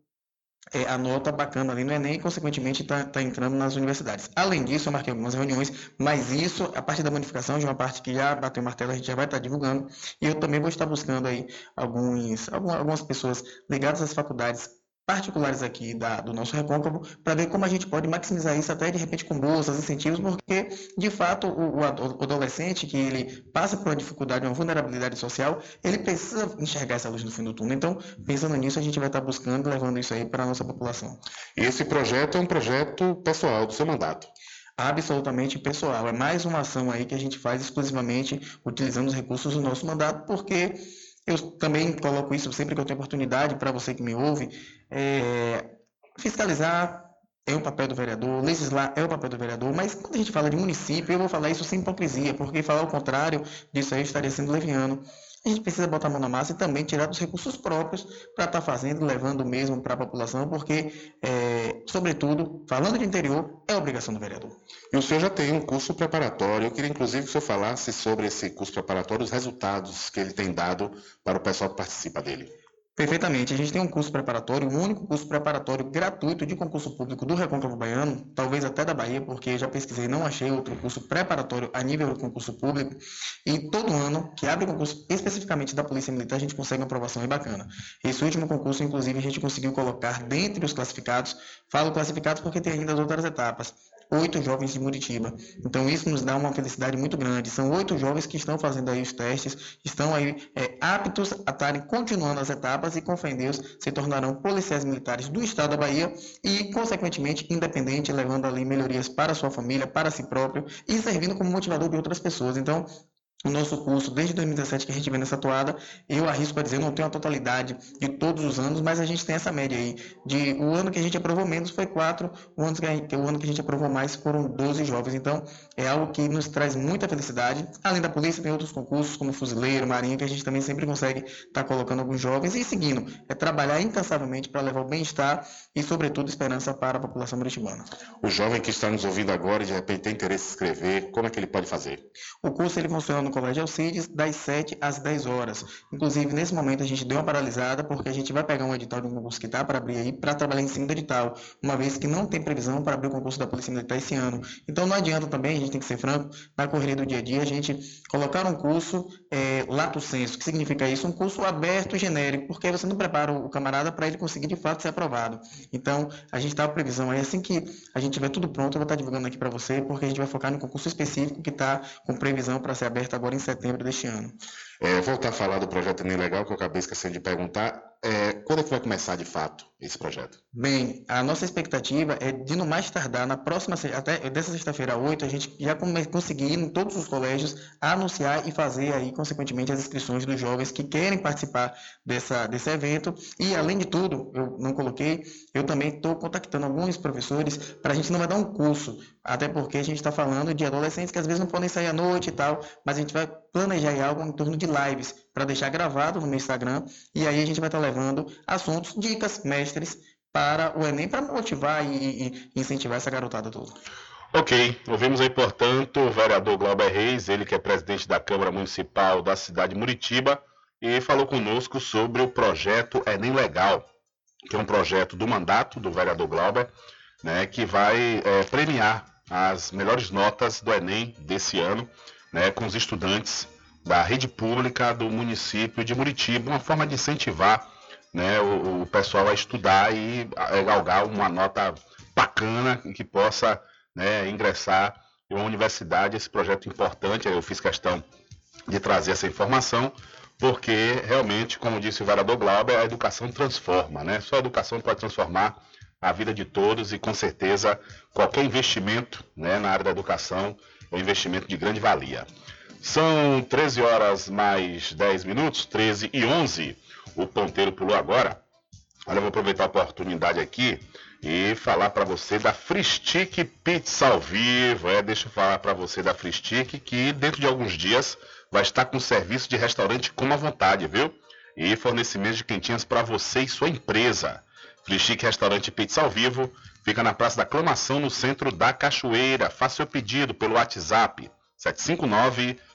é, a nota bacana ali no Enem e, consequentemente, está tá entrando nas universidades. Além disso, eu marquei algumas reuniões, mas isso, a parte da bonificação, de uma parte que já bateu martelo, a gente já vai estar divulgando, e eu também vou estar buscando aí alguns, algumas pessoas ligadas às faculdades particulares aqui da, do nosso recôncavo para ver como a gente pode maximizar isso até de repente com bolsas, incentivos, porque de fato o, o, adolescente que ele passa por uma dificuldade, uma vulnerabilidade social, ele precisa enxergar essa luz no fim do túnel. Então, pensando nisso, a gente vai estar buscando, levando isso aí para a nossa população. Esse projeto é um projeto pessoal do seu mandato absolutamente pessoal. É mais uma ação aí que a gente faz exclusivamente utilizando os recursos do nosso mandato, porque eu também coloco isso sempre que eu tenho oportunidade para você que me ouve. É, fiscalizar é o papel do vereador, legislar é o papel do vereador, mas quando a gente fala de município, eu vou falar isso sem hipocrisia, porque falar o contrário disso aí estaria sendo leviano a gente precisa botar a mão na massa e também tirar dos recursos próprios para estar tá fazendo, levando mesmo para a população, porque, é, sobretudo, falando de interior, é obrigação do vereador. E o senhor já tem um curso preparatório. Eu queria, inclusive, que o senhor falasse sobre esse curso preparatório, os resultados que ele tem dado para o pessoal que participa dele. Perfeitamente. A gente tem um curso preparatório, o um único curso preparatório gratuito de concurso público do Recôncavo Baiano, talvez até da Bahia, porque já pesquisei não achei outro curso preparatório a nível do concurso público. E todo ano que abre concurso especificamente da Polícia Militar, a gente consegue uma aprovação e bacana. Esse último concurso, inclusive, a gente conseguiu colocar dentre os classificados, falo classificados porque tem ainda as outras etapas, oito jovens de Muritiba. Então isso nos dá uma felicidade muito grande. São oito jovens que estão fazendo aí os testes, estão aí é, aptos a estarem continuando as etapas e com fé em Deus se tornarão policiais militares do estado da Bahia e consequentemente independente, levando ali melhorias para sua família, para si próprio e servindo como motivador de outras pessoas. Então o nosso curso, desde 2017 que a gente vem nessa toada, eu arrisco a dizer, não tenho a totalidade de todos os anos, mas a gente tem essa média aí. De, o ano que a gente aprovou menos foi 4, o ano que, a gente, o ano que a gente aprovou mais foram 12 jovens. Então, é algo que nos traz muita felicidade. Além da polícia, tem outros concursos, como fuzileiro, marinha, que a gente também sempre consegue estar tá colocando alguns jovens. E seguindo, é trabalhar incansavelmente para levar o bem-estar e, sobretudo, esperança para a população meritibana. O jovem que está nos ouvindo agora e de repente tem interesse em escrever, como é que ele pode fazer? O curso ele funciona no Colégio Alcides, das 7 às 10 horas. Inclusive, nesse momento, a gente deu uma paralisada, porque a gente vai pegar um edital de um concurso que está para abrir aí, para trabalhar em cima do edital, uma vez que não tem previsão para abrir o concurso da Polícia Militar esse ano. Então, não adianta também, a gente tem que ser franco, na correria do dia a dia, a gente colocar um curso é, lato senso. O que significa isso? Um curso aberto e genérico, porque você não prepara o camarada para ele conseguir, de fato, ser aprovado. Então, a gente está com previsão aí, assim que a gente tiver tudo pronto, eu vou estar tá divulgando aqui para você, porque a gente vai focar no concurso específico que está com previsão para ser aberto agora em setembro deste ano. É, voltar a falar do projeto Enem Legal, que eu acabei esquecendo de perguntar. É, quando é que vai começar de fato esse projeto? Bem, a nossa expectativa é de no mais tardar, na próxima, até dessa sexta-feira 8, a gente já conseguir em todos os colégios anunciar e fazer aí, consequentemente, as inscrições dos jovens que querem participar dessa, desse evento. E, além de tudo, eu não coloquei, eu também estou contactando alguns professores para a gente não vai dar um curso, até porque a gente está falando de adolescentes que às vezes não podem sair à noite e tal, mas a gente vai planejar algo em torno de lives para deixar gravado no meu Instagram e aí a gente vai estar tá levando assuntos, dicas, mestres para o Enem para motivar e, e incentivar essa garotada toda. Ok, ouvimos aí, portanto, o vereador Glauber Reis, ele que é presidente da Câmara Municipal da cidade de Muritiba, e falou conosco sobre o projeto Enem Legal, que é um projeto do mandato do vereador Glauber, né, que vai é, premiar as melhores notas do Enem desse ano né, com os estudantes da rede pública do município de Muritiba, uma forma de incentivar né, o, o, pessoal a estudar e a galgar uma nota bacana que possa né, ingressar em uma universidade, esse projeto importante, eu fiz questão de trazer essa informação, porque realmente, como disse o vereador Glauber, a educação transforma, né? Só a educação pode transformar a vida de todos e com certeza qualquer investimento né, na área da educação é um investimento de grande valia. São 13 horas mais 10 minutos, 13 e 11. O ponteiro pulou agora. Olha, eu vou aproveitar a oportunidade aqui e falar para você da Fristic Pizza ao vivo. É, deixa eu falar para você da Fristic que dentro de alguns dias vai estar com serviço de restaurante com à vontade, viu? E fornecimento de quentinhas para você e sua empresa. Free Restaurante Pizza ao Vivo fica na Praça da Aclamação, no centro da Cachoeira. Faça seu pedido pelo WhatsApp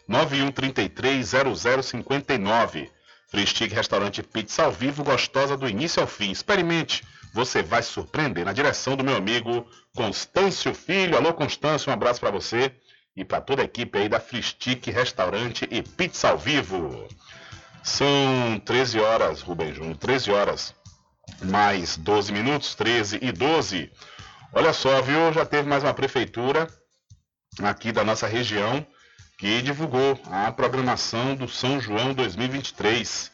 759-9133-0059. Free Restaurante Pizza ao Vivo, gostosa do início ao fim. Experimente, você vai se surpreender. Na direção do meu amigo Constâncio Filho. Alô, Constâncio, um abraço para você e para toda a equipe aí da Free Restaurante e Pizza ao Vivo. São 13 horas, Rubem Júnior, 13 horas mais 12 minutos, 13 e 12. Olha só, viu? Já teve mais uma prefeitura aqui da nossa região que divulgou a programação do São João 2023.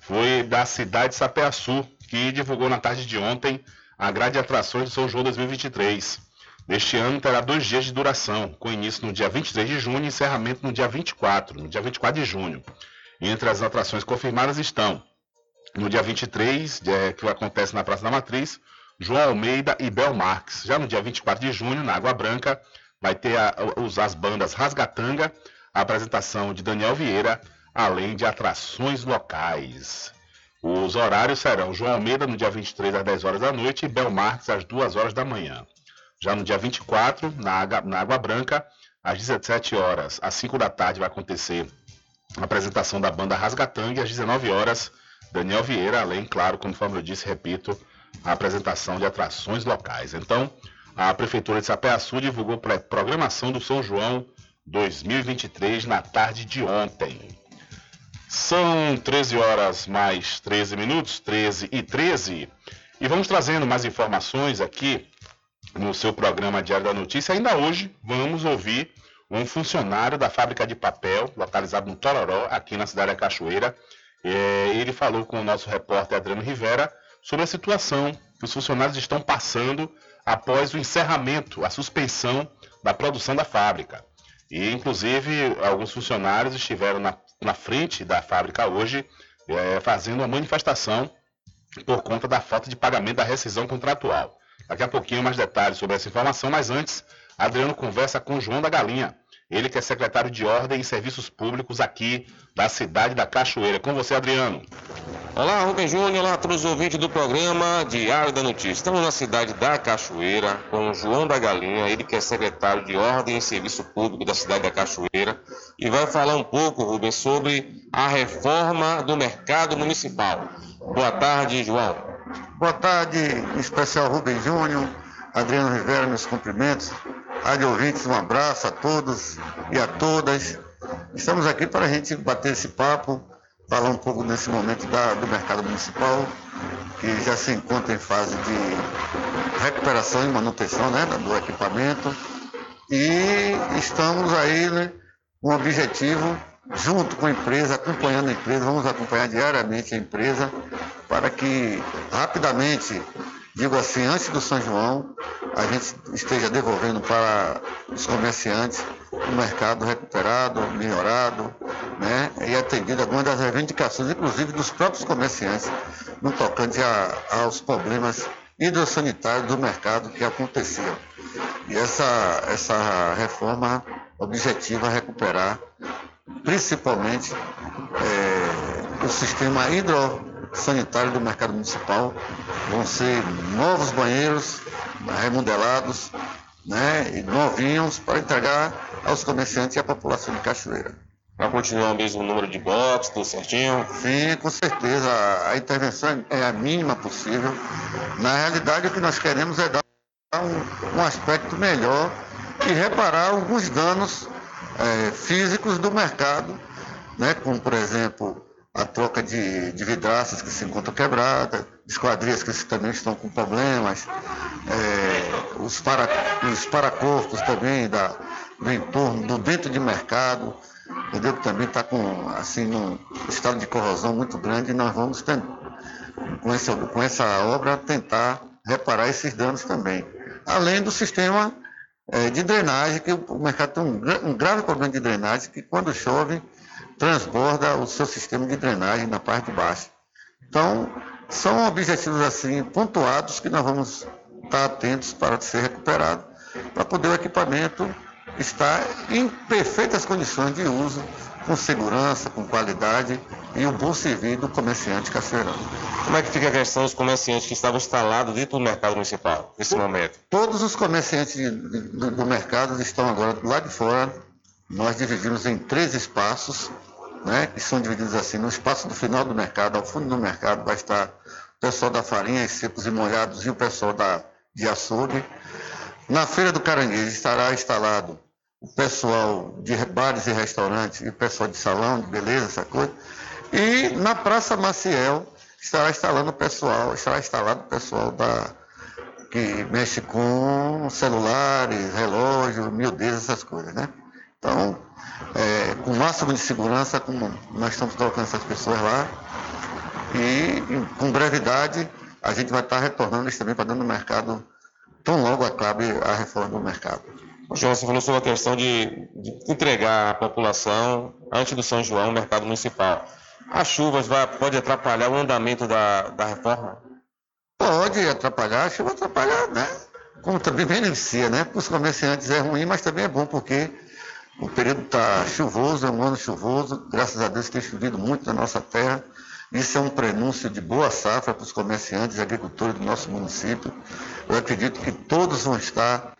Foi da cidade de Sapeaçu, que divulgou na tarde de ontem a grade de atrações do São João 2023. Este ano terá dois dias de duração, com início no dia 23 de junho e encerramento no dia 24, no dia 24 de junho. Entre as atrações confirmadas estão, no dia 23, é, que acontece na Praça da Matriz, João Almeida e Bel Marques. Já no dia 24 de junho, na Água Branca, vai ter a, as bandas Rasgatanga, a apresentação de Daniel Vieira, além de atrações locais. Os horários serão João Almeida no dia 23 às 10 horas da noite e Bel Marques às 2 horas da manhã. Já no dia 24, na Água, na Água Branca, às 17 horas, às 5 da tarde vai acontecer a apresentação da banda Rasgatanga às 19 horas, Daniel Vieira, além, claro, conforme eu disse, repito, a apresentação de atrações locais. Então, a Prefeitura de Sapeaçu divulgou a programação do São João 2023 na tarde de ontem. São 13 horas mais 13 minutos, 13 e 13. E vamos trazendo mais informações aqui no seu programa Diário da Notícia. Ainda hoje vamos ouvir um funcionário da fábrica de papel, localizado no Tororó, aqui na cidade da Cachoeira. É, ele falou com o nosso repórter Adriano Rivera sobre a situação que os funcionários estão passando após o encerramento, a suspensão da produção da fábrica. E, inclusive, alguns funcionários estiveram na, na frente da fábrica hoje é, fazendo uma manifestação por conta da falta de pagamento da rescisão contratual. Daqui a pouquinho mais detalhes sobre essa informação, mas antes, Adriano conversa com João da Galinha, ele que é secretário de Ordem e Serviços Públicos aqui da cidade da Cachoeira. Com você, Adriano. Olá, Rubem Júnior, olá a todos os ouvintes do programa Diário da Notícia. Estamos na cidade da Cachoeira com o João da Galinha, ele que é secretário de Ordem e Serviço Público da cidade da Cachoeira e vai falar um pouco, Rubem, sobre a reforma do mercado municipal. Boa tarde, João. Boa tarde, em especial Rubem Júnior, Adriano Rivera, meus cumprimentos. Rádio ouvintes, um abraço a todos e a todas. Estamos aqui para a gente bater esse papo, falar um pouco nesse momento da, do mercado municipal, que já se encontra em fase de recuperação e manutenção né, do equipamento. E estamos aí né, com um objetivo, junto com a empresa, acompanhando a empresa, vamos acompanhar diariamente a empresa para que rapidamente digo assim, antes do São João, a gente esteja devolvendo para os comerciantes o mercado recuperado, melhorado, né? E atendido algumas das reivindicações, inclusive dos próprios comerciantes, no tocante a, aos problemas hidrossanitários do mercado que aconteciam. E essa, essa reforma objetiva recuperar principalmente é, o sistema hidro sanitário do mercado municipal. Vão ser novos banheiros remodelados, né, e novinhos para entregar aos comerciantes e à população de Cachoeira. Vai continuar o mesmo número de boxes, tudo certinho? Sim, com certeza. A intervenção é a mínima possível. Na realidade, o que nós queremos é dar um, um aspecto melhor e reparar alguns danos é, físicos do mercado, né, como, por exemplo, a troca de, de vidraças que se encontram quebradas, esquadrias que também estão com problemas, é, os, para, os paracorpos também da, do entorno, do dentro de mercado, entendeu? Que também está com assim, um estado de corrosão muito grande e nós vamos com, essa, com essa obra tentar reparar esses danos também. Além do sistema é, de drenagem, que o mercado tem um, um grave problema de drenagem, que quando chove transborda o seu sistema de drenagem na parte de baixo. Então, são objetivos assim pontuados que nós vamos estar atentos para ser recuperado, para poder o equipamento estar em perfeitas condições de uso com segurança, com qualidade e o bom serviço do comerciante cachoeirano. Como é que fica a questão dos comerciantes que estavam instalados dentro do mercado municipal nesse momento? Todos os comerciantes do, do mercado estão agora do lado de fora. Nós dividimos em três espaços, né, que são divididos assim. No espaço do final do mercado, ao fundo do mercado, vai estar o pessoal da farinha, secos e molhados e o pessoal da, de açougue. Na Feira do Caranguejo estará instalado o pessoal de bares e restaurantes e o pessoal de salão, de beleza, essa coisa. E na Praça Maciel estará instalando o pessoal, estará instalado o pessoal da, que mexe com celulares, relógio, miudez, essas coisas, né? Então, é, com o máximo de segurança, como nós estamos colocando essas pessoas lá, e com brevidade a gente vai estar retornando isso também para dentro do mercado, tão logo acabe a reforma do mercado. João, você falou sobre a questão de, de entregar à população, antes do São João, o mercado municipal. As chuvas vai, pode atrapalhar o andamento da, da reforma? Pode atrapalhar, a chuva atrapalhar, né? Como também beneficia, né? Para os comerciantes é ruim, mas também é bom porque o período está chuvoso, é um ano chuvoso, graças a Deus tem chovido muito na nossa terra. Isso é um prenúncio de boa safra para os comerciantes e agricultores do nosso município. Eu acredito que todos vão estar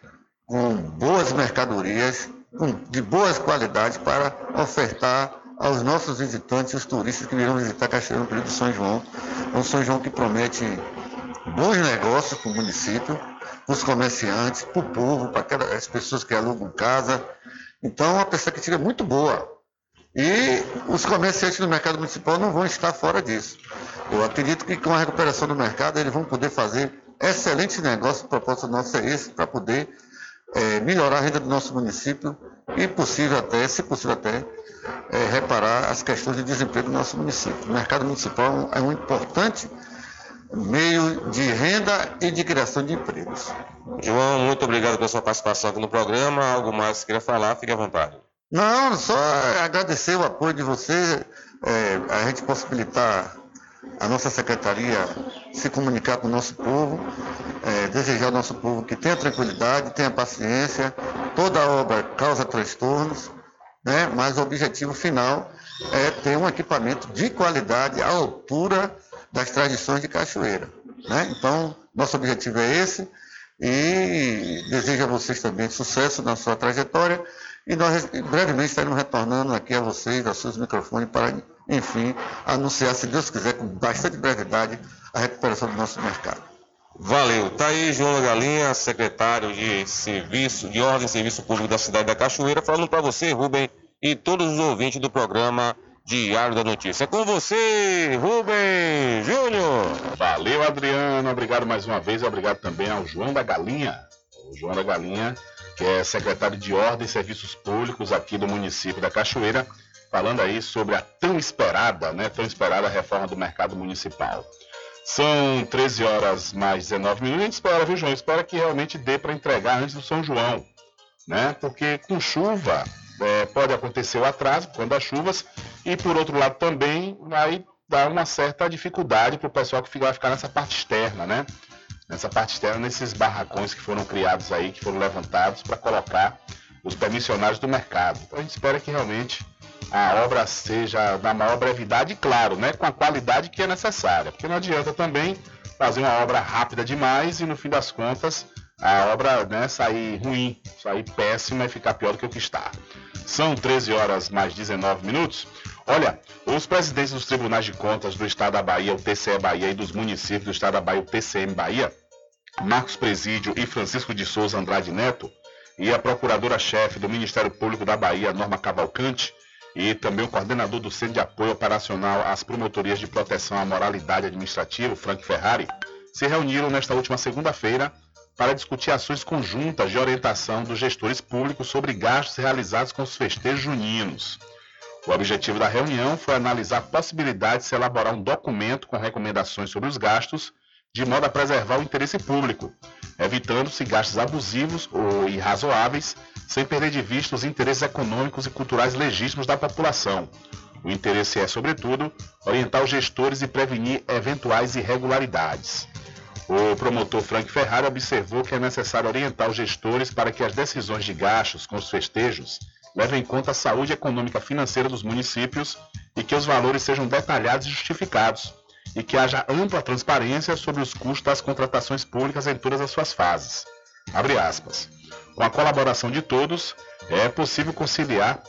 com boas mercadorias, com- de boas qualidades para ofertar aos nossos visitantes, os turistas que virão visitar Cachoeira no período de São João. É um São João que promete bons negócios para o município, para os comerciantes, para o povo, para aquelas as pessoas que alugam casa. Então, é uma perspectiva muito boa. E os comerciantes do mercado municipal não vão estar fora disso. Eu acredito que com a recuperação do mercado eles vão poder fazer excelentes negócios. A proposta nossa é esse, para poder eh, melhorar a renda do nosso município e possível até, se possível até, eh, reparar as questões de desemprego do nosso município. O mercado municipal é um importante meio de renda e de criação de empregos. João, muito obrigado pela sua participação aqui no programa. Algo mais que queira falar, fique à vontade. Não, só agradecer o apoio de você, é, a gente possibilitar a nossa secretaria se comunicar com o nosso povo, é, desejar ao nosso povo que tenha tranquilidade, tenha paciência, toda obra causa transtornos, né? mas o objetivo final é ter um equipamento de qualidade à altura das tradições de Cachoeira. Né? Então, nosso objetivo é esse e desejo a vocês também sucesso na sua trajetória e nós brevemente estaremos retornando aqui a vocês, aos seus microfones, para, enfim, anunciar, se Deus quiser, com bastante brevidade, a recuperação do nosso mercado. Valeu. Tá aí João Galinha, secretário de Serviço, de Ordem e Serviço Público da cidade da Cachoeira, falando para você, Rubem, e todos os ouvintes do programa Diário da Notícia. Com você, Rubem Júnior. Valeu, Adriano. Obrigado mais uma vez. Obrigado também ao João da Galinha. O João da Galinha, que é secretário de Ordem e Serviços Públicos aqui do município da Cachoeira, falando aí sobre a tão esperada, né, tão esperada reforma do mercado municipal. São 13 horas mais 19 minutos. Espera, viu, João? Espera que realmente dê para entregar antes do São João, né? Porque com chuva é, pode acontecer o atraso quando das chuvas e por outro lado também vai dar uma certa dificuldade para o pessoal que vai ficar nessa parte externa, né? Nessa parte externa, nesses barracões que foram criados aí, que foram levantados para colocar os permissionários do mercado. Então a gente espera que realmente a obra seja da maior brevidade claro, né, com a qualidade que é necessária. Porque não adianta também fazer uma obra rápida demais e no fim das contas a obra né, sair ruim, sair péssima e ficar pior do que o que está. São 13 horas mais 19 minutos. Olha, os presidentes dos tribunais de contas do estado da Bahia, o TCE Bahia, e dos municípios do estado da Bahia, o TCM Bahia, Marcos Presídio e Francisco de Souza Andrade Neto, e a procuradora-chefe do Ministério Público da Bahia, Norma Cavalcante, e também o coordenador do Centro de Apoio Operacional às Promotorias de Proteção à Moralidade Administrativa, Frank Ferrari, se reuniram nesta última segunda-feira para discutir ações conjuntas de orientação dos gestores públicos sobre gastos realizados com os festejos juninos. O objetivo da reunião foi analisar a possibilidade de se elaborar um documento com recomendações sobre os gastos, de modo a preservar o interesse público, evitando-se gastos abusivos ou irrazoáveis, sem perder de vista os interesses econômicos e culturais legítimos da população. O interesse é, sobretudo, orientar os gestores e prevenir eventuais irregularidades. O promotor Frank Ferrari observou que é necessário orientar os gestores para que as decisões de gastos com os festejos leva em conta a saúde econômica financeira dos municípios e que os valores sejam detalhados e justificados, e que haja ampla transparência sobre os custos das contratações públicas em todas as suas fases. Com a colaboração de todos, é possível conciliar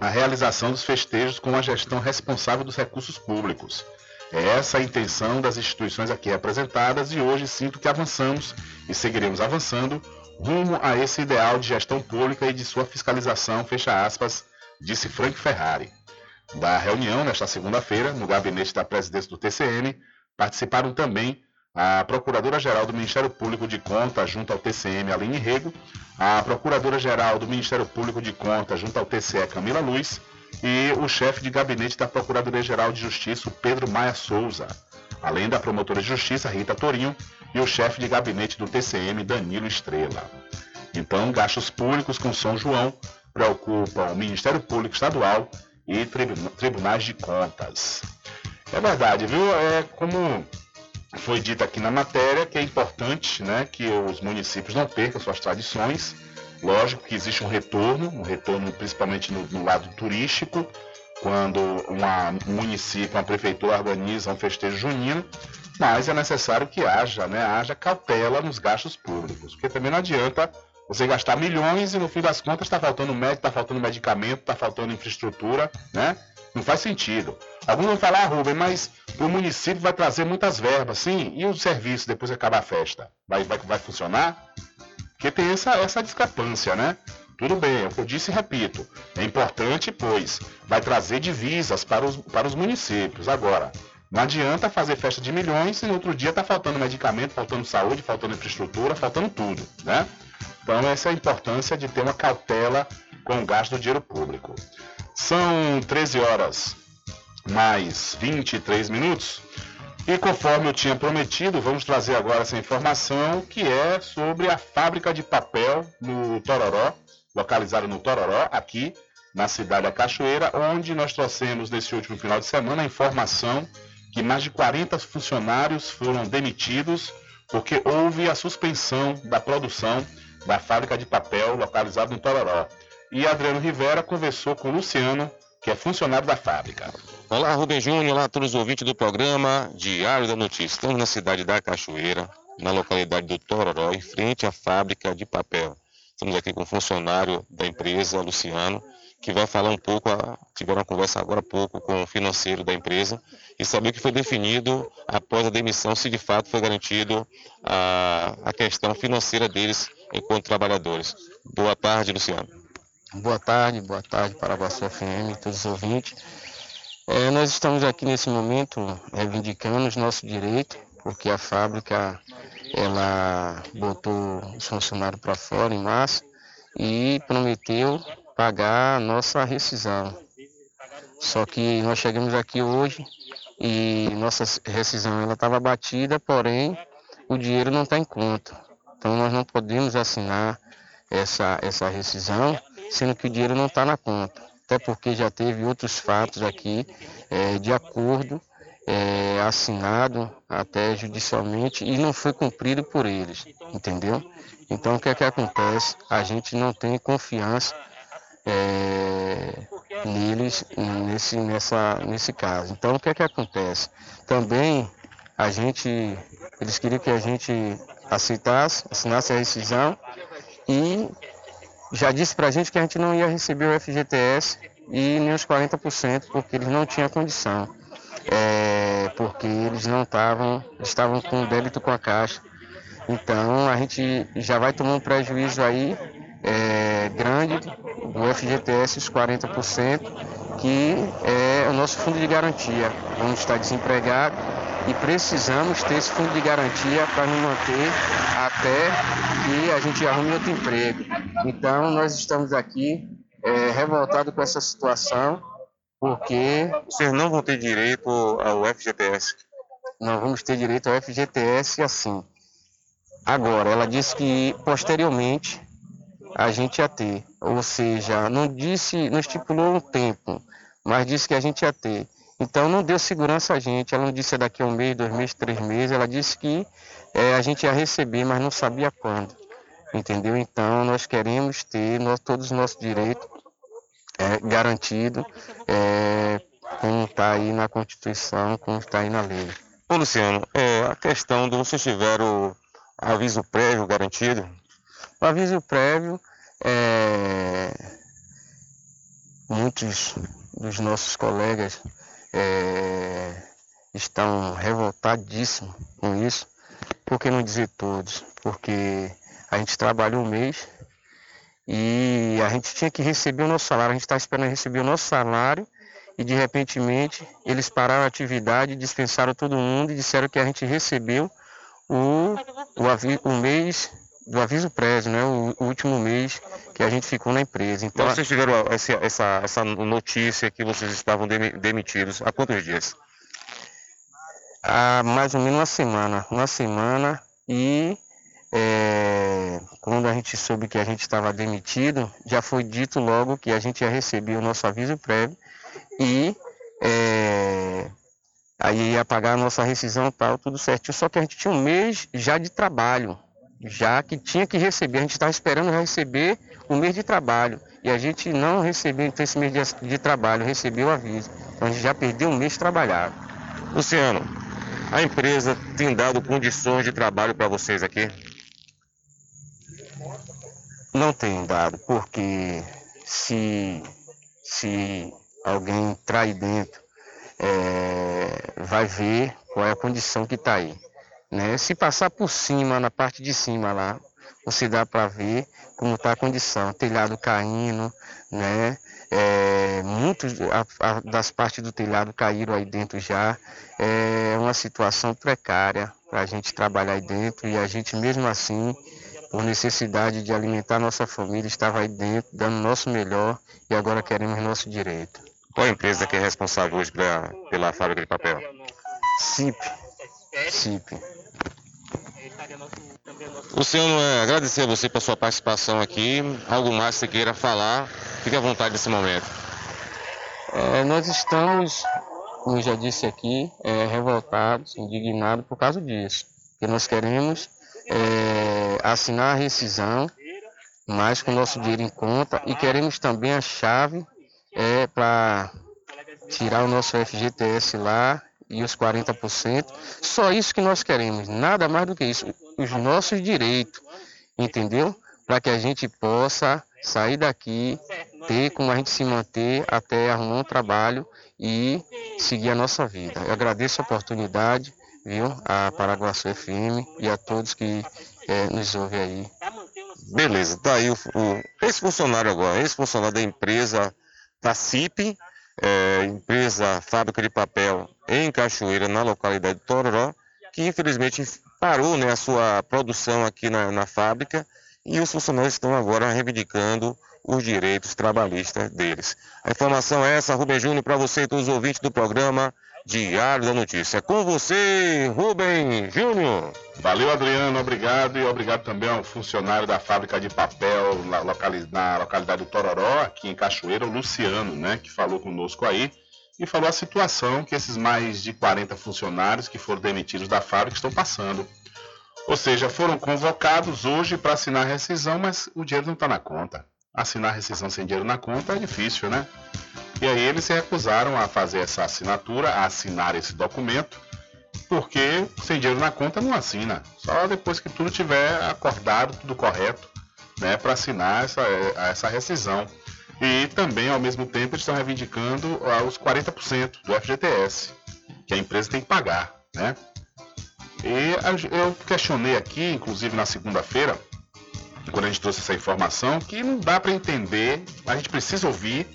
a realização dos festejos com a gestão responsável dos recursos públicos. É essa a intenção das instituições aqui representadas e hoje sinto que avançamos e seguiremos avançando rumo a esse ideal de gestão pública e de sua fiscalização, fecha aspas, disse Frank Ferrari. Da reunião, nesta segunda-feira, no gabinete da presidência do TCM, participaram também a Procuradora-Geral do Ministério Público de Contas junto ao TCM, Aline Rego, a Procuradora-Geral do Ministério Público de Contas junto ao TCE, Camila Luz, e o chefe de gabinete da Procuradoria-Geral de Justiça, Pedro Maia Souza, além da promotora de justiça, Rita Torinho, e o chefe de gabinete do TCM, Danilo Estrela. Então, gastos públicos com São João preocupam o Ministério Público Estadual e tribunais de contas. É verdade, viu? É como foi dito aqui na matéria que é importante né, que os municípios não percam suas tradições. Lógico que existe um retorno, um retorno principalmente no, no lado turístico, quando um município, uma prefeitura organiza um festejo junino, mas é necessário que haja, né, haja cautela nos gastos públicos, porque também não adianta você gastar milhões e no fim das contas está faltando médico, está faltando medicamento, está faltando infraestrutura, né? Não faz sentido. Alguns vão falar, ah, Rubem, mas o município vai trazer muitas verbas, sim, e o serviço depois que acabar a festa? Vai, vai, vai funcionar? Porque tem essa, essa discrepância, né? Tudo bem, é que eu disse e repito. É importante, pois vai trazer divisas para os, para os municípios. Agora, não adianta fazer festa de milhões e no outro dia está faltando medicamento, faltando saúde, faltando infraestrutura, faltando tudo, né? Então, essa é a importância de ter uma cautela com o gasto do dinheiro público. São 13 horas mais 23 minutos. E conforme eu tinha prometido, vamos trazer agora essa informação que é sobre a fábrica de papel no Tororó, localizada no Tororó, aqui na cidade da Cachoeira, onde nós trouxemos nesse último final de semana a informação que mais de 40 funcionários foram demitidos porque houve a suspensão da produção da fábrica de papel localizada no Tororó. E Adriano Rivera conversou com Luciano, que é funcionário da fábrica. Olá, Rubem Júnior, olá a todos os ouvintes do programa Diário da Notícia. Estamos na cidade da Cachoeira, na localidade do Tororó, em frente à fábrica de papel. Estamos aqui com o funcionário da empresa, Luciano, que vai falar um pouco, tiveram uma conversa agora há pouco com o financeiro da empresa e saber o que foi definido após a demissão, se de fato foi garantido a, a questão financeira deles enquanto trabalhadores. Boa tarde, Luciano. Boa tarde, boa tarde para a Vossa FM, todos os ouvintes. É, nós estamos aqui nesse momento reivindicando os nossos direitos, porque a fábrica ela botou os funcionários para fora em massa e prometeu pagar a nossa rescisão. Só que nós chegamos aqui hoje e nossa rescisão ela estava batida, porém o dinheiro não está em conta. Então nós não podemos assinar essa, essa rescisão, sendo que o dinheiro não está na conta. Até porque já teve outros fatos aqui é, de acordo é, assinado até judicialmente e não foi cumprido por eles, entendeu? Então o que é que acontece? A gente não tem confiança é, neles nesse, nessa, nesse caso. Então o que é que acontece? Também a gente, eles queriam que a gente aceitasse, assinasse a rescisão e já disse para a gente que a gente não ia receber o FGTS e nem os 40%, porque eles não tinham condição. É, porque eles não estavam, estavam com débito com a Caixa. Então a gente já vai tomar um prejuízo aí é, grande do FGTS, os 40%, que é o nosso fundo de garantia. Vamos estar desempregados e precisamos ter esse fundo de garantia para nos manter até que a gente arrume outro emprego. Então, nós estamos aqui é, revoltados com essa situação, porque. Vocês não vão ter direito ao FGTS? Não vamos ter direito ao FGTS assim. Agora, ela disse que posteriormente a gente ia ter, ou seja, não disse, não estipulou um tempo, mas disse que a gente ia ter. Então não deu segurança a gente. Ela não disse daqui a um mês, dois meses, três meses. Ela disse que é, a gente ia receber, mas não sabia quando. Entendeu? Então nós queremos ter nós, todos os nossos direitos é, garantido, é, como está aí na Constituição, como está aí na lei. Ô Luciano, é, a questão do vocês tiveram aviso prévio garantido? O aviso prévio, é, muitos dos nossos colegas é, estão revoltadíssimos com isso, por que não dizer todos? Porque a gente trabalha um mês e a gente tinha que receber o nosso salário, a gente está esperando receber o nosso salário e de repentemente eles pararam a atividade, dispensaram todo mundo e disseram que a gente recebeu o, o, o mês do aviso prévio, né? O, o, último mês que a gente ficou na empresa. Então, vocês tiveram essa, essa, essa notícia que vocês estavam demitidos há quantos dias? Há mais ou menos uma semana. Uma semana e é, quando a gente soube que a gente estava demitido, já foi dito logo que a gente ia receber o nosso aviso prévio e é, aí ia pagar a nossa rescisão e tal, tudo certinho. Só que a gente tinha um mês já de trabalho, já que tinha que receber, a gente estava esperando receber o mês de trabalho. E a gente não recebeu então, esse mês de, de trabalho, recebeu o aviso. Então a gente já perdeu um mês trabalhado. Luciano, a empresa tem dado condições de trabalho para vocês aqui? Não tem dado, porque se, se alguém entrar aí dentro, é, vai ver qual é a condição que está aí. Né? Se passar por cima, na parte de cima lá, você dá para ver como está a condição, telhado caindo, né? É, muitos a, a, das partes do telhado caíram aí dentro já. É uma situação precária para a gente trabalhar aí dentro e a gente mesmo assim por necessidade de alimentar nossa família, estava aí dentro, dando o nosso melhor e agora queremos nosso direito. Qual a empresa que é responsável hoje pela, pela fábrica de papel? CIP. CIP. Luciano, é, agradecer a você pela sua participação aqui. Algo mais que você queira falar, fique à vontade nesse momento. É, nós estamos, como eu já disse aqui, é, revoltados, indignados por causa disso. Que nós queremos é, assinar a rescisão, mas com o nosso dinheiro em conta e queremos também a chave é, para tirar o nosso FGTS lá e os 40%. Só isso que nós queremos, nada mais do que isso, os nossos direitos, entendeu? Para que a gente possa sair daqui, ter como a gente se manter até arrumar um trabalho e seguir a nossa vida. Eu agradeço a oportunidade viu? A Paraguaçu FM e a todos que é, nos ouvem aí. Beleza, tá aí o, o ex-funcionário agora, ex-funcionário da empresa da CIP, é, empresa fábrica de papel em Cachoeira, na localidade de Tororó, que infelizmente parou né, a sua produção aqui na, na fábrica e os funcionários estão agora reivindicando os direitos trabalhistas deles. A informação é essa, Rubem Júnior, para você e todos os ouvintes do programa Diário da Notícia. Com você, Rubem Júnior. Valeu, Adriano, obrigado. E obrigado também ao funcionário da fábrica de papel na, localidade do Tororó, aqui em Cachoeira, o Luciano, né, que falou conosco aí e falou a situação que esses mais de 40 funcionários que foram demitidos da fábrica estão passando. Ou seja, foram convocados hoje para assinar a rescisão, mas o dinheiro não está na conta. Assinar rescisão sem dinheiro na conta é difícil, né? E aí eles se recusaram a fazer essa assinatura, a assinar esse documento, porque sem dinheiro na conta não assina. Só depois que tudo tiver acordado, tudo correto, né, para assinar essa, essa rescisão. E também, ao mesmo tempo, eles estão reivindicando os 40% do FGTS, que a empresa tem que pagar, né? E eu questionei aqui, inclusive na segunda-feira, quando a gente trouxe essa informação, que não dá para entender, a gente precisa ouvir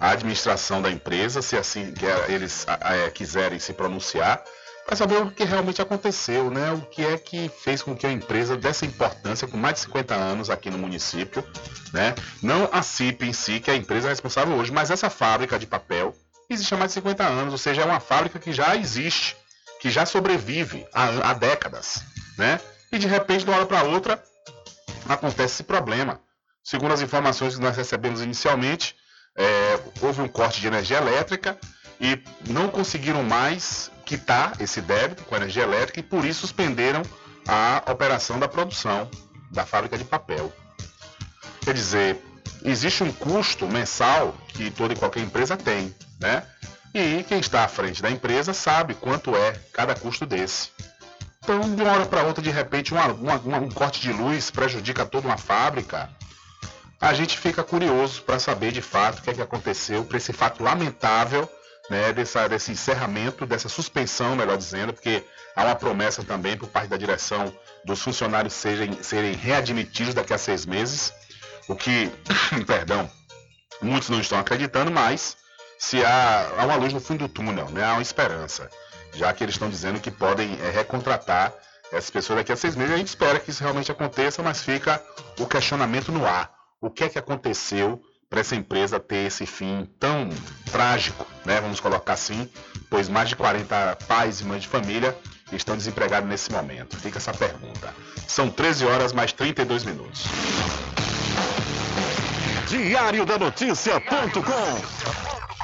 a administração da empresa, se assim eles quiserem se pronunciar, para saber o que realmente aconteceu, né? O que é que fez com que a empresa dessa importância, com mais de 50 anos aqui no município, né? Não a CIP em si, que é a empresa responsável hoje, mas essa fábrica de papel existe há mais de 50 anos, ou seja, é uma fábrica que já existe, que já sobrevive há, há décadas, né? E de repente, de uma hora para outra, acontece esse problema. Segundo as informações que nós recebemos inicialmente, é, houve um corte de energia elétrica e não conseguiram mais quitar esse débito com a energia elétrica e por isso suspenderam a operação da produção da fábrica de papel. Quer dizer, existe um custo mensal que toda e qualquer empresa tem, né? E quem está à frente da empresa sabe quanto é cada custo desse. Então, de uma hora para outra, de repente, uma, uma, um corte de luz prejudica toda uma fábrica. A gente fica curioso para saber de fato o que, é que aconteceu para esse fato lamentável né, dessa, desse encerramento, dessa suspensão, melhor dizendo, porque há uma promessa também por parte da direção dos funcionários serem, serem readmitidos daqui a seis meses, o que, perdão, muitos não estão acreditando, mas se há, há uma luz no fundo do túnel, né? há uma esperança, já que eles estão dizendo que podem é, recontratar essas pessoas daqui a seis meses. A gente espera que isso realmente aconteça, mas fica o questionamento no ar. O que é que aconteceu para essa empresa ter esse fim tão trágico, né? Vamos colocar assim, pois mais de 40 pais e mães de família estão desempregados nesse momento. Fica essa pergunta. São 13 horas mais 32 minutos. Diário da Notícia.com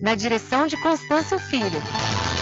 na direção de Constâncio Filho.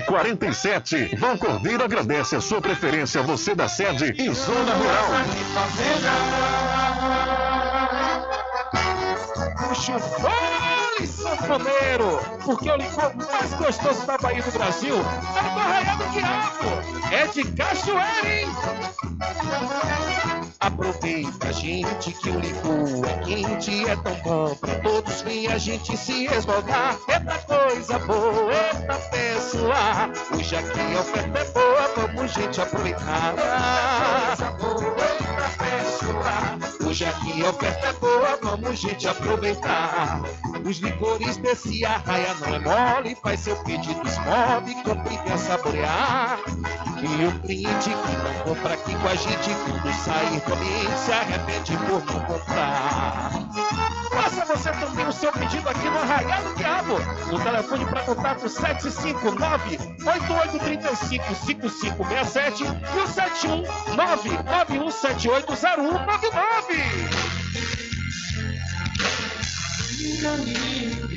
1147. Vão Cordeiro agradece a sua preferência, você da sede e zona rural. Puxa sanfoneiro! Porque o licor mais gostoso da Bahia do Brasil é do Arraial do Diabo! É de cachoeira, hein? Aproveita, gente, que o licor é quente, é tão bom pra todos vir a gente se esmogar. Eita coisa boa, eita pessoa, hoje aqui a oferta é boa, vamos gente aproveitar. Eita coisa boa, eita pessoa, hoje aqui a oferta é boa, vamos gente aproveitar. Os licores desse arraia não é mole, faz seu pedido, esmove, compre e saborear. E o cliente que não compra aqui com a gente, quando sair ambiente, se arrepende por não comprar. Faça você também o seu pedido aqui no Arraial do Diabo. O telefone para contato 759-8835-5567 e o 719-9178-0199.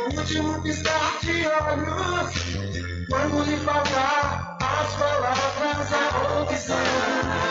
Eu no último piscar de olhos. Quando lhe faltar as palavras a opção.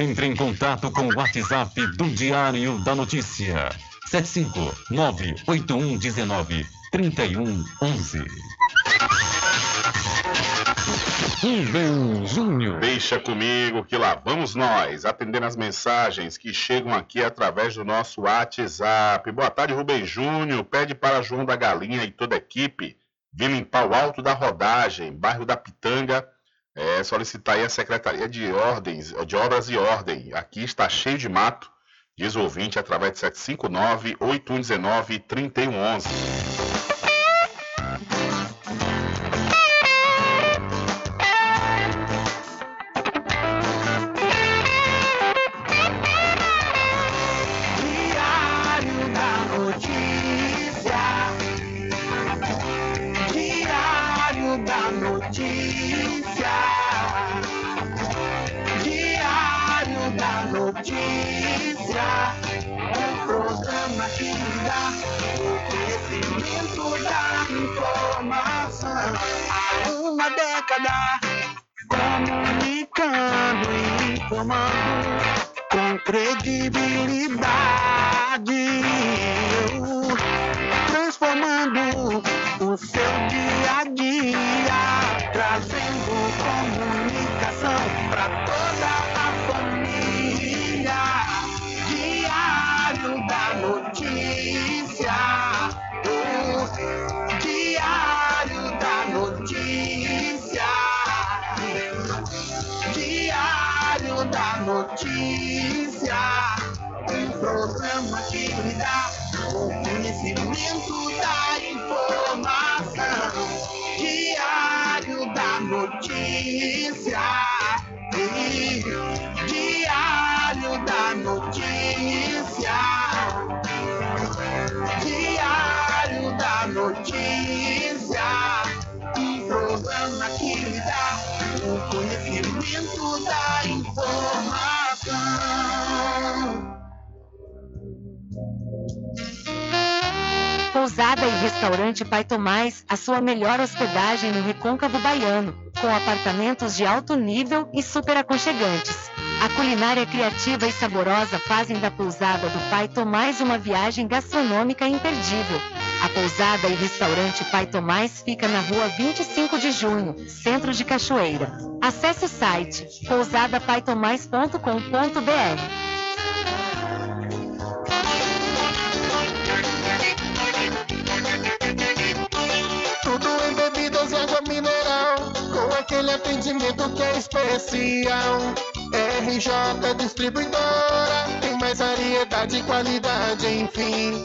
Entre em contato com o WhatsApp do Diário da Notícia. 759-8119-3111. Rubem Júnior. Deixa comigo que lá vamos nós, atendendo as mensagens que chegam aqui através do nosso WhatsApp. Boa tarde, Rubem Júnior. Pede para João da Galinha e toda a equipe vir limpar o alto da rodagem, bairro da Pitanga. É, solicitar aí a Secretaria de Ordens, de Obras e Ordem. Aqui está cheio de mato, diz o ouvinte, através de 759-8119-3111. O conhecimento da informação. Há uma década comunicando e informando com credibilidade, transformando o seu dia a dia, trazendo comunicação para toda a da Notícia. o Diário da Notícia. Diário da Notícia. Um programa que lhe dá o conhecimento da informação. Diário da Notícia. E Diário da Notícia. Notícia. Um programa que lhe dá o conhecimento da informação. Pousada e Restaurante Pai Tomás, a sua melhor hospedagem no Recôncavo Baiano, com apartamentos de alto nível e super aconchegantes. A culinária criativa e saborosa fazem da Pousada do Pai Tomás uma viagem gastronômica imperdível. A Pousada e Restaurante Pai Tomás fica na rua 25 de junho, centro de Cachoeira. Acesse o site pousadapaitomais.com.br. Tudo em bebidas e água mineral, com aquele atendimento que é especial. RJ Distribuidora, tem mais variedade e qualidade, enfim.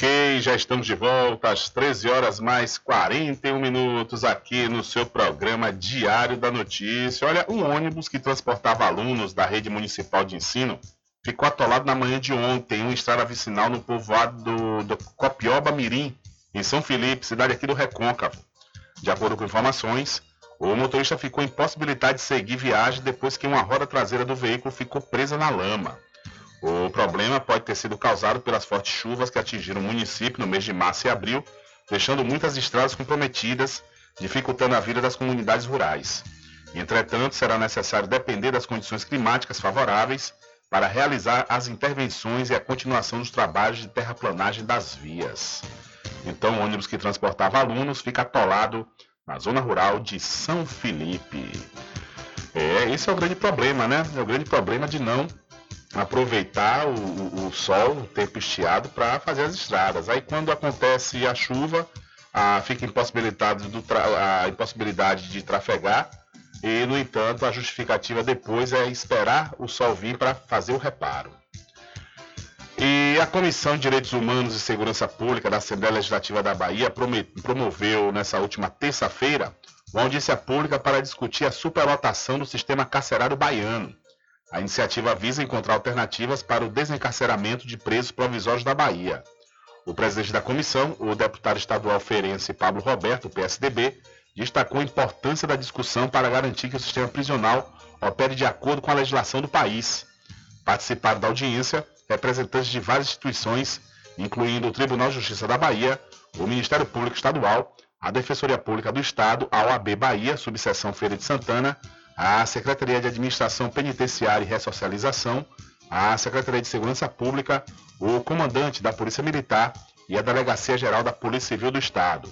Ok, já estamos de volta às 13 horas mais 41 minutos aqui no seu programa Diário da Notícia. Olha, um ônibus que transportava alunos da rede municipal de ensino ficou atolado na manhã de ontem em uma estrada vicinal no povoado do, do Copioba Mirim, em São Felipe, cidade aqui do Recôncavo. De acordo com informações, o motorista ficou impossibilitado de seguir viagem depois que uma roda traseira do veículo ficou presa na lama. O problema pode ter sido causado pelas fortes chuvas que atingiram o município no mês de março e abril, deixando muitas estradas comprometidas, dificultando a vida das comunidades rurais. Entretanto, será necessário depender das condições climáticas favoráveis para realizar as intervenções e a continuação dos trabalhos de terraplanagem das vias. Então, o ônibus que transportava alunos fica atolado na zona rural de São Felipe. É, esse é o grande problema, né? É o grande problema de não aproveitar o, o, o sol, o tempo estiado, para fazer as estradas. Aí quando acontece a chuva, a, fica impossibilitado do a impossibilidade de trafegar e, no entanto, a justificativa depois é esperar o sol vir para fazer o reparo. E a Comissão de Direitos Humanos e Segurança Pública da Assembleia Legislativa da Bahia promoveu nessa última terça-feira uma audiência pública para discutir a superlotação do sistema carcerário baiano. A iniciativa visa encontrar alternativas para o desencarceramento de presos provisórios da Bahia. O presidente da comissão, o deputado estadual feirense Pablo Roberto, PSDB, destacou a importância da discussão para garantir que o sistema prisional opere de acordo com a legislação do país. Participaram da audiência representantes de várias instituições, incluindo o Tribunal de Justiça da Bahia, o Ministério Público Estadual, a Defensoria Pública do Estado, a OAB Bahia, subseção Feira de Santana, a Secretaria de Administração Penitenciária e Ressocialização, a Secretaria de Segurança Pública, o comandante da Polícia Militar e a Delegacia Geral da Polícia Civil do Estado.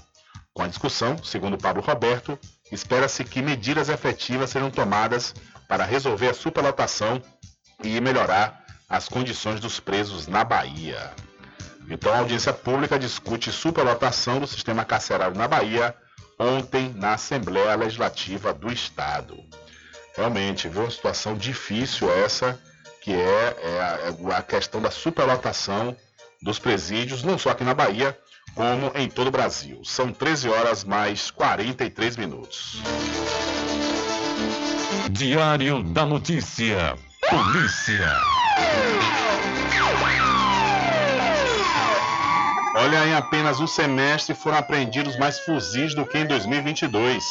Com a discussão, segundo Pablo Roberto, espera-se que medidas efetivas serão tomadas para resolver a superlotação e melhorar as condições dos presos na Bahia. Então, a audiência pública discute superlotação do sistema carcerário na Bahia ontem na Assembleia Legislativa do Estado. Realmente, viu uma situação difícil essa, que é, é a, é a questão da superlotação dos presídios, não só aqui na Bahia, como em todo o Brasil. São 13 horas mais 43 minutos. Diário da Notícia. Polícia. Olha, em apenas um semestre foram apreendidos mais fuzis do que em 2022.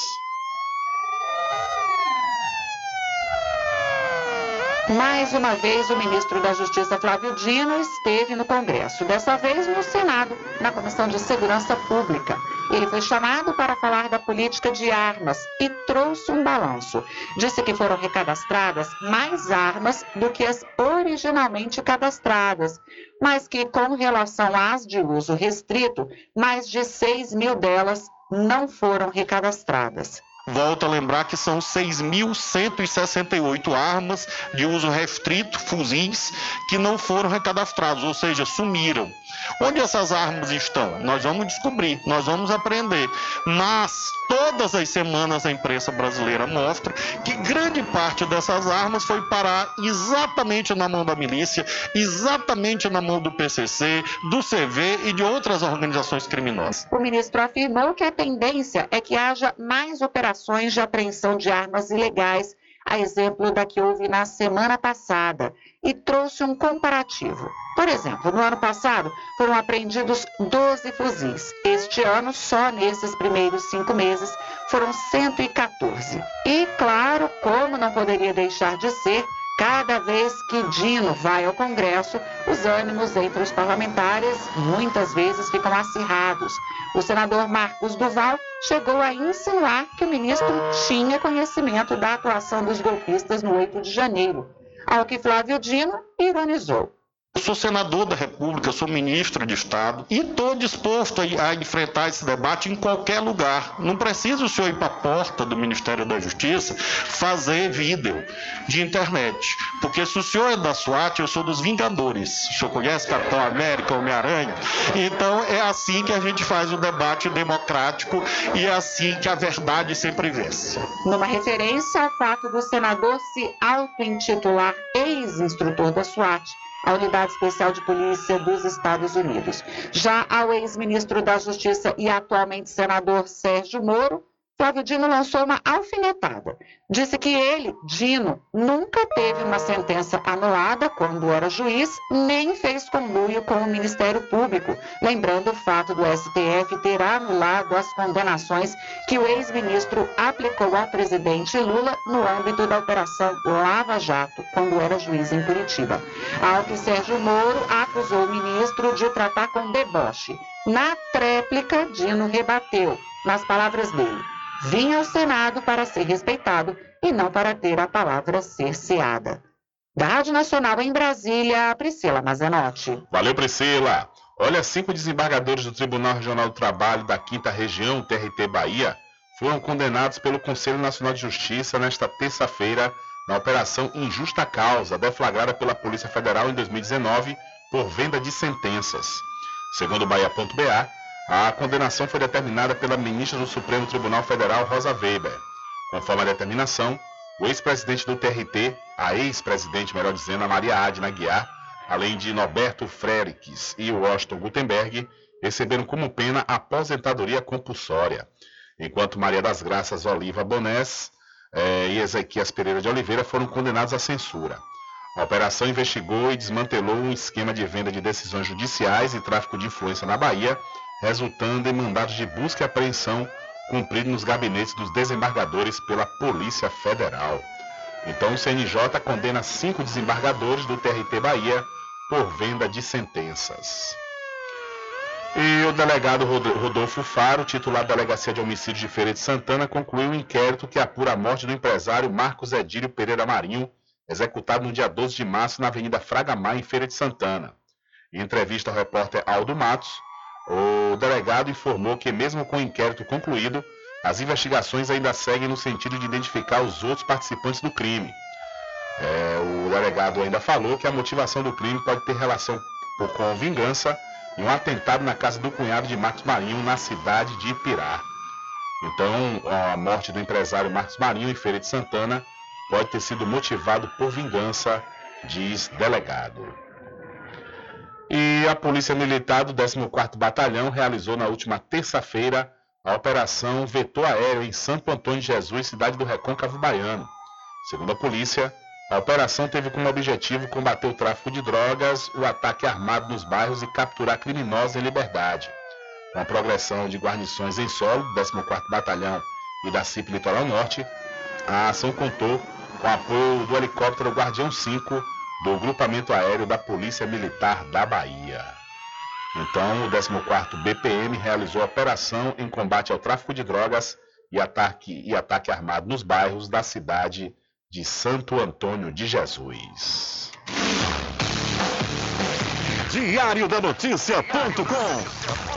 Mais uma vez, o ministro da Justiça, Flávio Dino, esteve no Congresso, dessa vez no Senado, na Comissão de Segurança Pública. Ele foi chamado para falar da política de armas e trouxe um balanço. Disse que foram recadastradas mais armas do que as originalmente cadastradas, mas que, com relação às de uso restrito, mais de 6 mil delas não foram recadastradas. Volto a lembrar que são 6.168 armas de uso restrito, fuzis, que não foram recadastrados, ou seja, sumiram. Onde essas armas estão? Nós vamos descobrir, nós vamos aprender. Mas todas as semanas a imprensa brasileira mostra que grande parte dessas armas foi parar exatamente na mão da milícia, exatamente na mão do PCC, do CV e de outras organizações criminosas. O ministro afirmou que a tendência é que haja mais operações de apreensão de armas ilegais, a exemplo da que houve na semana passada, e trouxe um comparativo. Por exemplo, no ano passado foram apreendidos 12 fuzis. Este ano, só nesses primeiros cinco meses, foram 114. E, claro, como não poderia deixar de ser, Cada vez que Dino vai ao Congresso, os ânimos entre os parlamentares muitas vezes ficam acirrados. O senador Marcos Duval chegou a insinuar que o ministro tinha conhecimento da atuação dos golpistas no 8 de janeiro. Ao que Flávio Dino ironizou. Eu sou senador da República, sou ministro de Estado e estou disposto a, a, enfrentar esse debate em qualquer lugar. Não precisa o senhor ir para a porta do Ministério da Justiça fazer vídeo de internet. Porque se o senhor é da SWAT, eu sou dos Vingadores. O senhor conhece Capitão América, Homem-Aranha? Então é assim que a gente faz o debate democrático e é assim que a verdade sempre vence. Numa referência ao fato do senador se auto-intitular ex-instrutor da SWAT a Unidade Especial de Polícia dos Estados Unidos. Já ao ex-ministro da Justiça e atualmente senador Sérgio Moro, Flávio Dino lançou uma alfinetada. Disse que ele, Dino, nunca teve uma sentença anulada quando era juiz, nem fez conluio com o Ministério Público, lembrando o fato do STF ter anulado as condenações que o ex-ministro aplicou ao presidente Lula no âmbito da Operação Lava Jato, quando era juiz em Curitiba. Ao que Sérgio Moro acusou o ministro de tratar com deboche. Na tréplica, Dino rebateu, nas palavras dele vinha ao Senado para ser respeitado e não para ter a palavra cerceada. Da Rádio Nacional em Brasília, Priscila Mazenotti. Valeu, Priscila. Olha, cinco desembargadores do Tribunal Regional do Trabalho da Quinta Região, TRT Bahia, foram condenados pelo Conselho Nacional de Justiça nesta terça-feira na Operação Injusta Causa, deflagrada pela Polícia Federal em 2019 por venda de sentenças. Segundo Bahia.ba, a condenação foi determinada pela ministra do Supremo Tribunal Federal, Rosa Weber. Conforme a determinação, o ex-presidente do TRT, a ex-presidente, melhor dizendo, a Maria Adna Guiar, além de Norberto Frerix e Washington Gutenberg, receberam como pena aposentadoria compulsória, enquanto Maria das Graças Oliva Bonés eh, e Ezequias Pereira de Oliveira foram condenados à censura. A operação investigou e desmantelou um esquema de venda de decisões judiciais e tráfico de influência na Bahia resultando em mandados de busca e apreensão cumpridos nos gabinetes dos desembargadores pela Polícia Federal. Então o CNJ condena cinco desembargadores do TRT Bahia por venda de sentenças. E o delegado Rodolfo Faro, titular da Delegacia de Homicídios de Feira de Santana, concluiu um inquérito que apura a morte do empresário Marcos Edílio Pereira Marinho, executado no dia 12 de março na Avenida Fraga Maia, em Feira de Santana. Em entrevista ao repórter Aldo Matos, o delegado informou que, mesmo com o inquérito concluído, as investigações ainda seguem no sentido de identificar os outros participantes do crime. É, o delegado ainda falou que a motivação do crime pode ter relação com vingança e um atentado na casa do cunhado de Marcos Marinho, na cidade de Ipirá. Então, a morte do empresário Marcos Marinho em Feira de Santana pode ter sido motivado por vingança, diz delegado. E a Polícia Militar do 14º Batalhão realizou na última terça-feira a Operação Vetor Aéreo em Santo Antônio de Jesus, cidade do Recôncavo Baiano. Segundo a polícia, a operação teve como objetivo combater o tráfico de drogas, o ataque armado nos bairros e capturar criminosos em liberdade. Com a progressão de guarnições em solo do 14º Batalhão e da CIP Litoral Norte, a ação contou com o apoio do helicóptero Guardião 5 do Grupamento Aéreo da Polícia Militar da Bahia. Então, o 14º BPM realizou operação em combate ao tráfico de drogas e ataque, e ataque armado nos bairros da cidade de Santo Antônio de Jesus. Diário da Notícia.com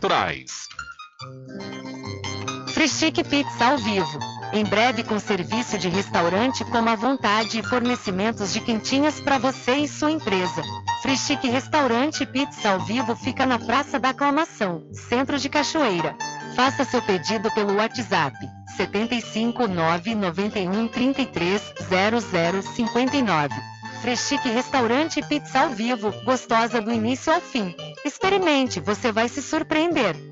naturais. Frischique Pizza ao vivo. Em breve com serviço de restaurante como a vontade e fornecimentos de quentinhas para você e sua empresa. Free Chic Restaurante Pizza ao Vivo fica na Praça da Aclamação, Centro de Cachoeira. Faça seu pedido pelo WhatsApp 75 991 33 0059. Free Chic Restaurante e Pizza ao Vivo, gostosa do início ao fim. Experimente, você vai se surpreender.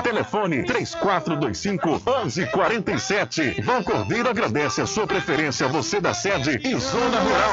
Telefone 3425 1147. Vão Cordeiro agradece a sua preferência, você da sede e zona rural.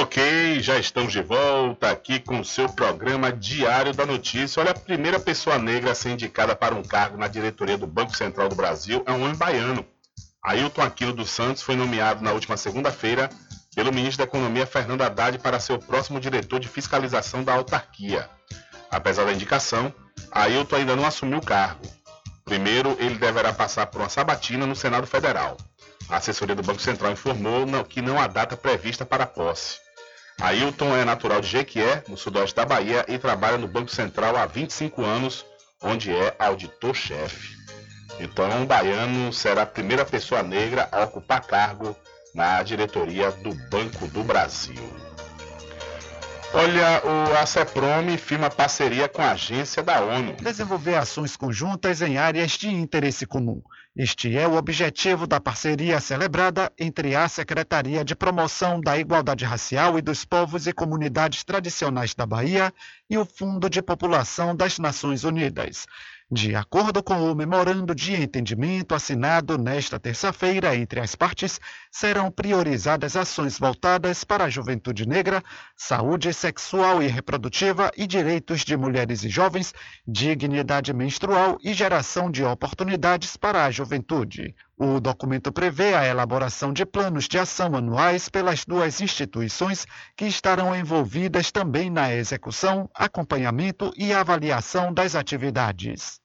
Ok, já estamos de volta aqui com o seu programa Diário da Notícia. Olha, a primeira pessoa negra a ser indicada para um cargo na diretoria do Banco Central do Brasil é um homem baiano. Ailton Aquino dos Santos foi nomeado na última segunda-feira pelo ministro da Economia Fernando Haddad para ser o próximo diretor de fiscalização da autarquia. Apesar da indicação, Ailton ainda não assumiu o cargo. Primeiro, ele deverá passar por uma sabatina no Senado Federal. A assessoria do Banco Central informou que não há data prevista para a posse. Ailton é natural de Jequié, no sudoeste da Bahia, e trabalha no Banco Central há 25 anos, onde é auditor-chefe. Então, um baiano será a primeira pessoa negra a ocupar cargo na diretoria do Banco do Brasil. Olha, o ACEPROME firma parceria com a agência da ONU. Desenvolver ações conjuntas em áreas de interesse comum. Este é o objetivo da parceria celebrada entre a Secretaria de Promoção da Igualdade Racial e dos Povos e Comunidades Tradicionais da Bahia e o Fundo de População das Nações Unidas. De acordo com o memorando de entendimento assinado nesta terça-feira entre as partes, serão priorizadas ações voltadas para a juventude negra, saúde sexual e reprodutiva e direitos de mulheres e jovens, dignidade menstrual e geração de oportunidades para a juventude. O documento prevê a elaboração de planos de ação anuais pelas duas instituições que estarão envolvidas também na execução, acompanhamento e avaliação das atividades.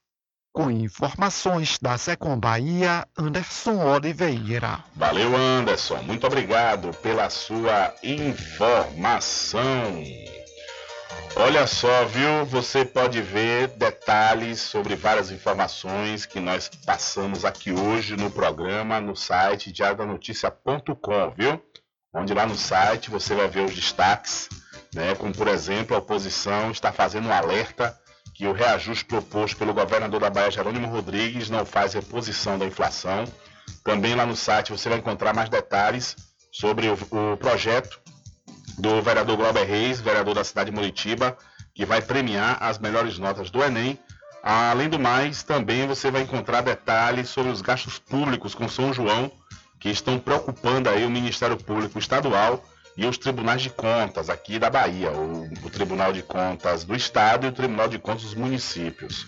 Com informações da Secom Bahia, Anderson Oliveira. Valeu, Anderson. Muito obrigado pela sua informação. Olha só, viu? Você pode ver detalhes sobre várias informações que nós passamos aqui hoje no programa no site diariodanoticia.com, viu? Onde lá no site você vai ver os destaques, né? Como por exemplo, a oposição está fazendo um alerta que o reajuste proposto pelo governador da Bahia, Jerônimo Rodrigues, não faz reposição da inflação. Também lá no site você vai encontrar mais detalhes sobre o, o projeto do vereador Glauber Reis, vereador da cidade de Muritiba, que vai premiar as melhores notas do Enem. Além do mais, também você vai encontrar detalhes sobre os gastos públicos com São João, que estão preocupando aí o Ministério Público Estadual e os tribunais de contas aqui da Bahia, o, o Tribunal de Contas do Estado e o Tribunal de Contas dos municípios.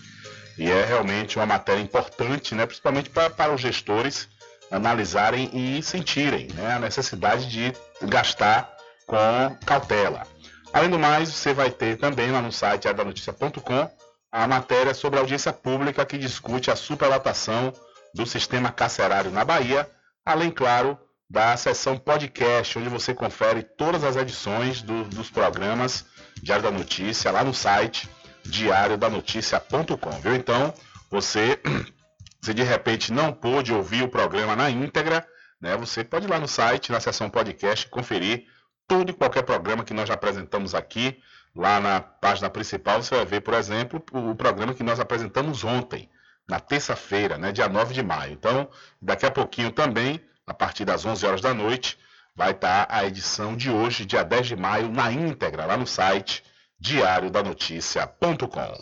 E é realmente uma matéria importante, né, principalmente para os gestores analisarem e sentirem né, a necessidade de gastar com cautela. Além do mais, você vai ter também lá no site adanoticia.com a matéria sobre a audiência pública que discute a superlotação do sistema carcerário na Bahia, além, claro, da seção podcast, onde você confere todas as edições do, dos programas Diário da Notícia lá no site diariodanoticia.com, viu? Então, você, se de repente não pôde ouvir o programa na íntegra, né, você pode ir lá no site, na seção podcast, conferir todo e qualquer programa que nós já apresentamos aqui. Lá na página principal você vai ver, por exemplo, o programa que nós apresentamos ontem, na terça-feira, né, dia 9 de maio. Então, daqui a pouquinho também a partir das 11 horas da noite, vai estar a edição de hoje, dia 10 de maio, na íntegra, lá no site diariodanoticia.com.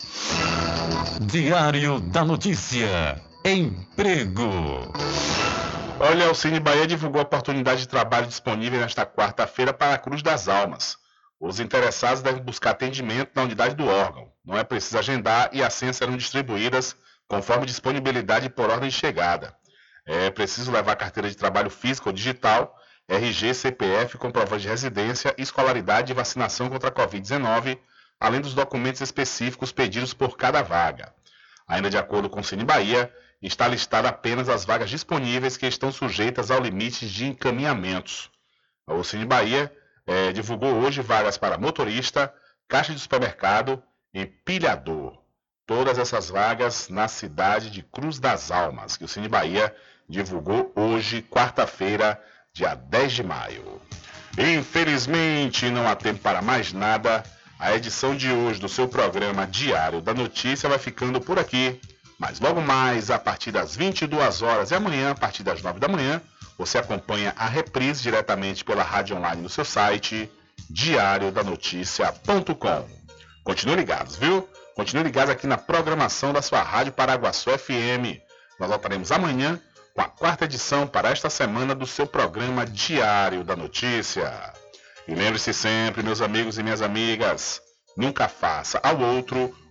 Diário da Notícia. Emprego. Olha, o Cine Bahia divulgou a oportunidade de trabalho disponível nesta quarta-feira para a Cruz das Almas. Os interessados devem buscar atendimento na unidade do órgão. Não é preciso agendar e as senhas serão distribuídas conforme disponibilidade por ordem de chegada. É preciso levar carteira de trabalho física ou digital, RG, CPF, comprovante de residência, escolaridade e vacinação contra a Covid-19, além dos documentos específicos pedidos por cada vaga. Ainda de acordo com o Cine Bahia, está listada apenas as vagas disponíveis que estão sujeitas ao limite de encaminhamentos. O Cine Bahia é, divulgou hoje vagas para motorista, caixa de supermercado e pilhador. Todas essas vagas na cidade de Cruz das Almas, que o Cine Bahia divulgou hoje, quarta-feira, dia 10 de maio. Infelizmente, não há tempo para mais nada. A edição de hoje do seu programa Diário da Notícia vai ficando por aqui. Mas logo mais, a partir das 22 horas e amanhã, a partir das 9 da manhã, você acompanha a reprise diretamente pela rádio online no seu site diariodanoticia.com. Continue ligados, viu? Continue ligados aqui na programação da sua Rádio Paraguaçu FM. Nós voltaremos amanhã com a quarta edição para esta semana do seu programa Diário da Notícia. E lembre-se sempre, meus amigos e minhas amigas, nunca faça ao outro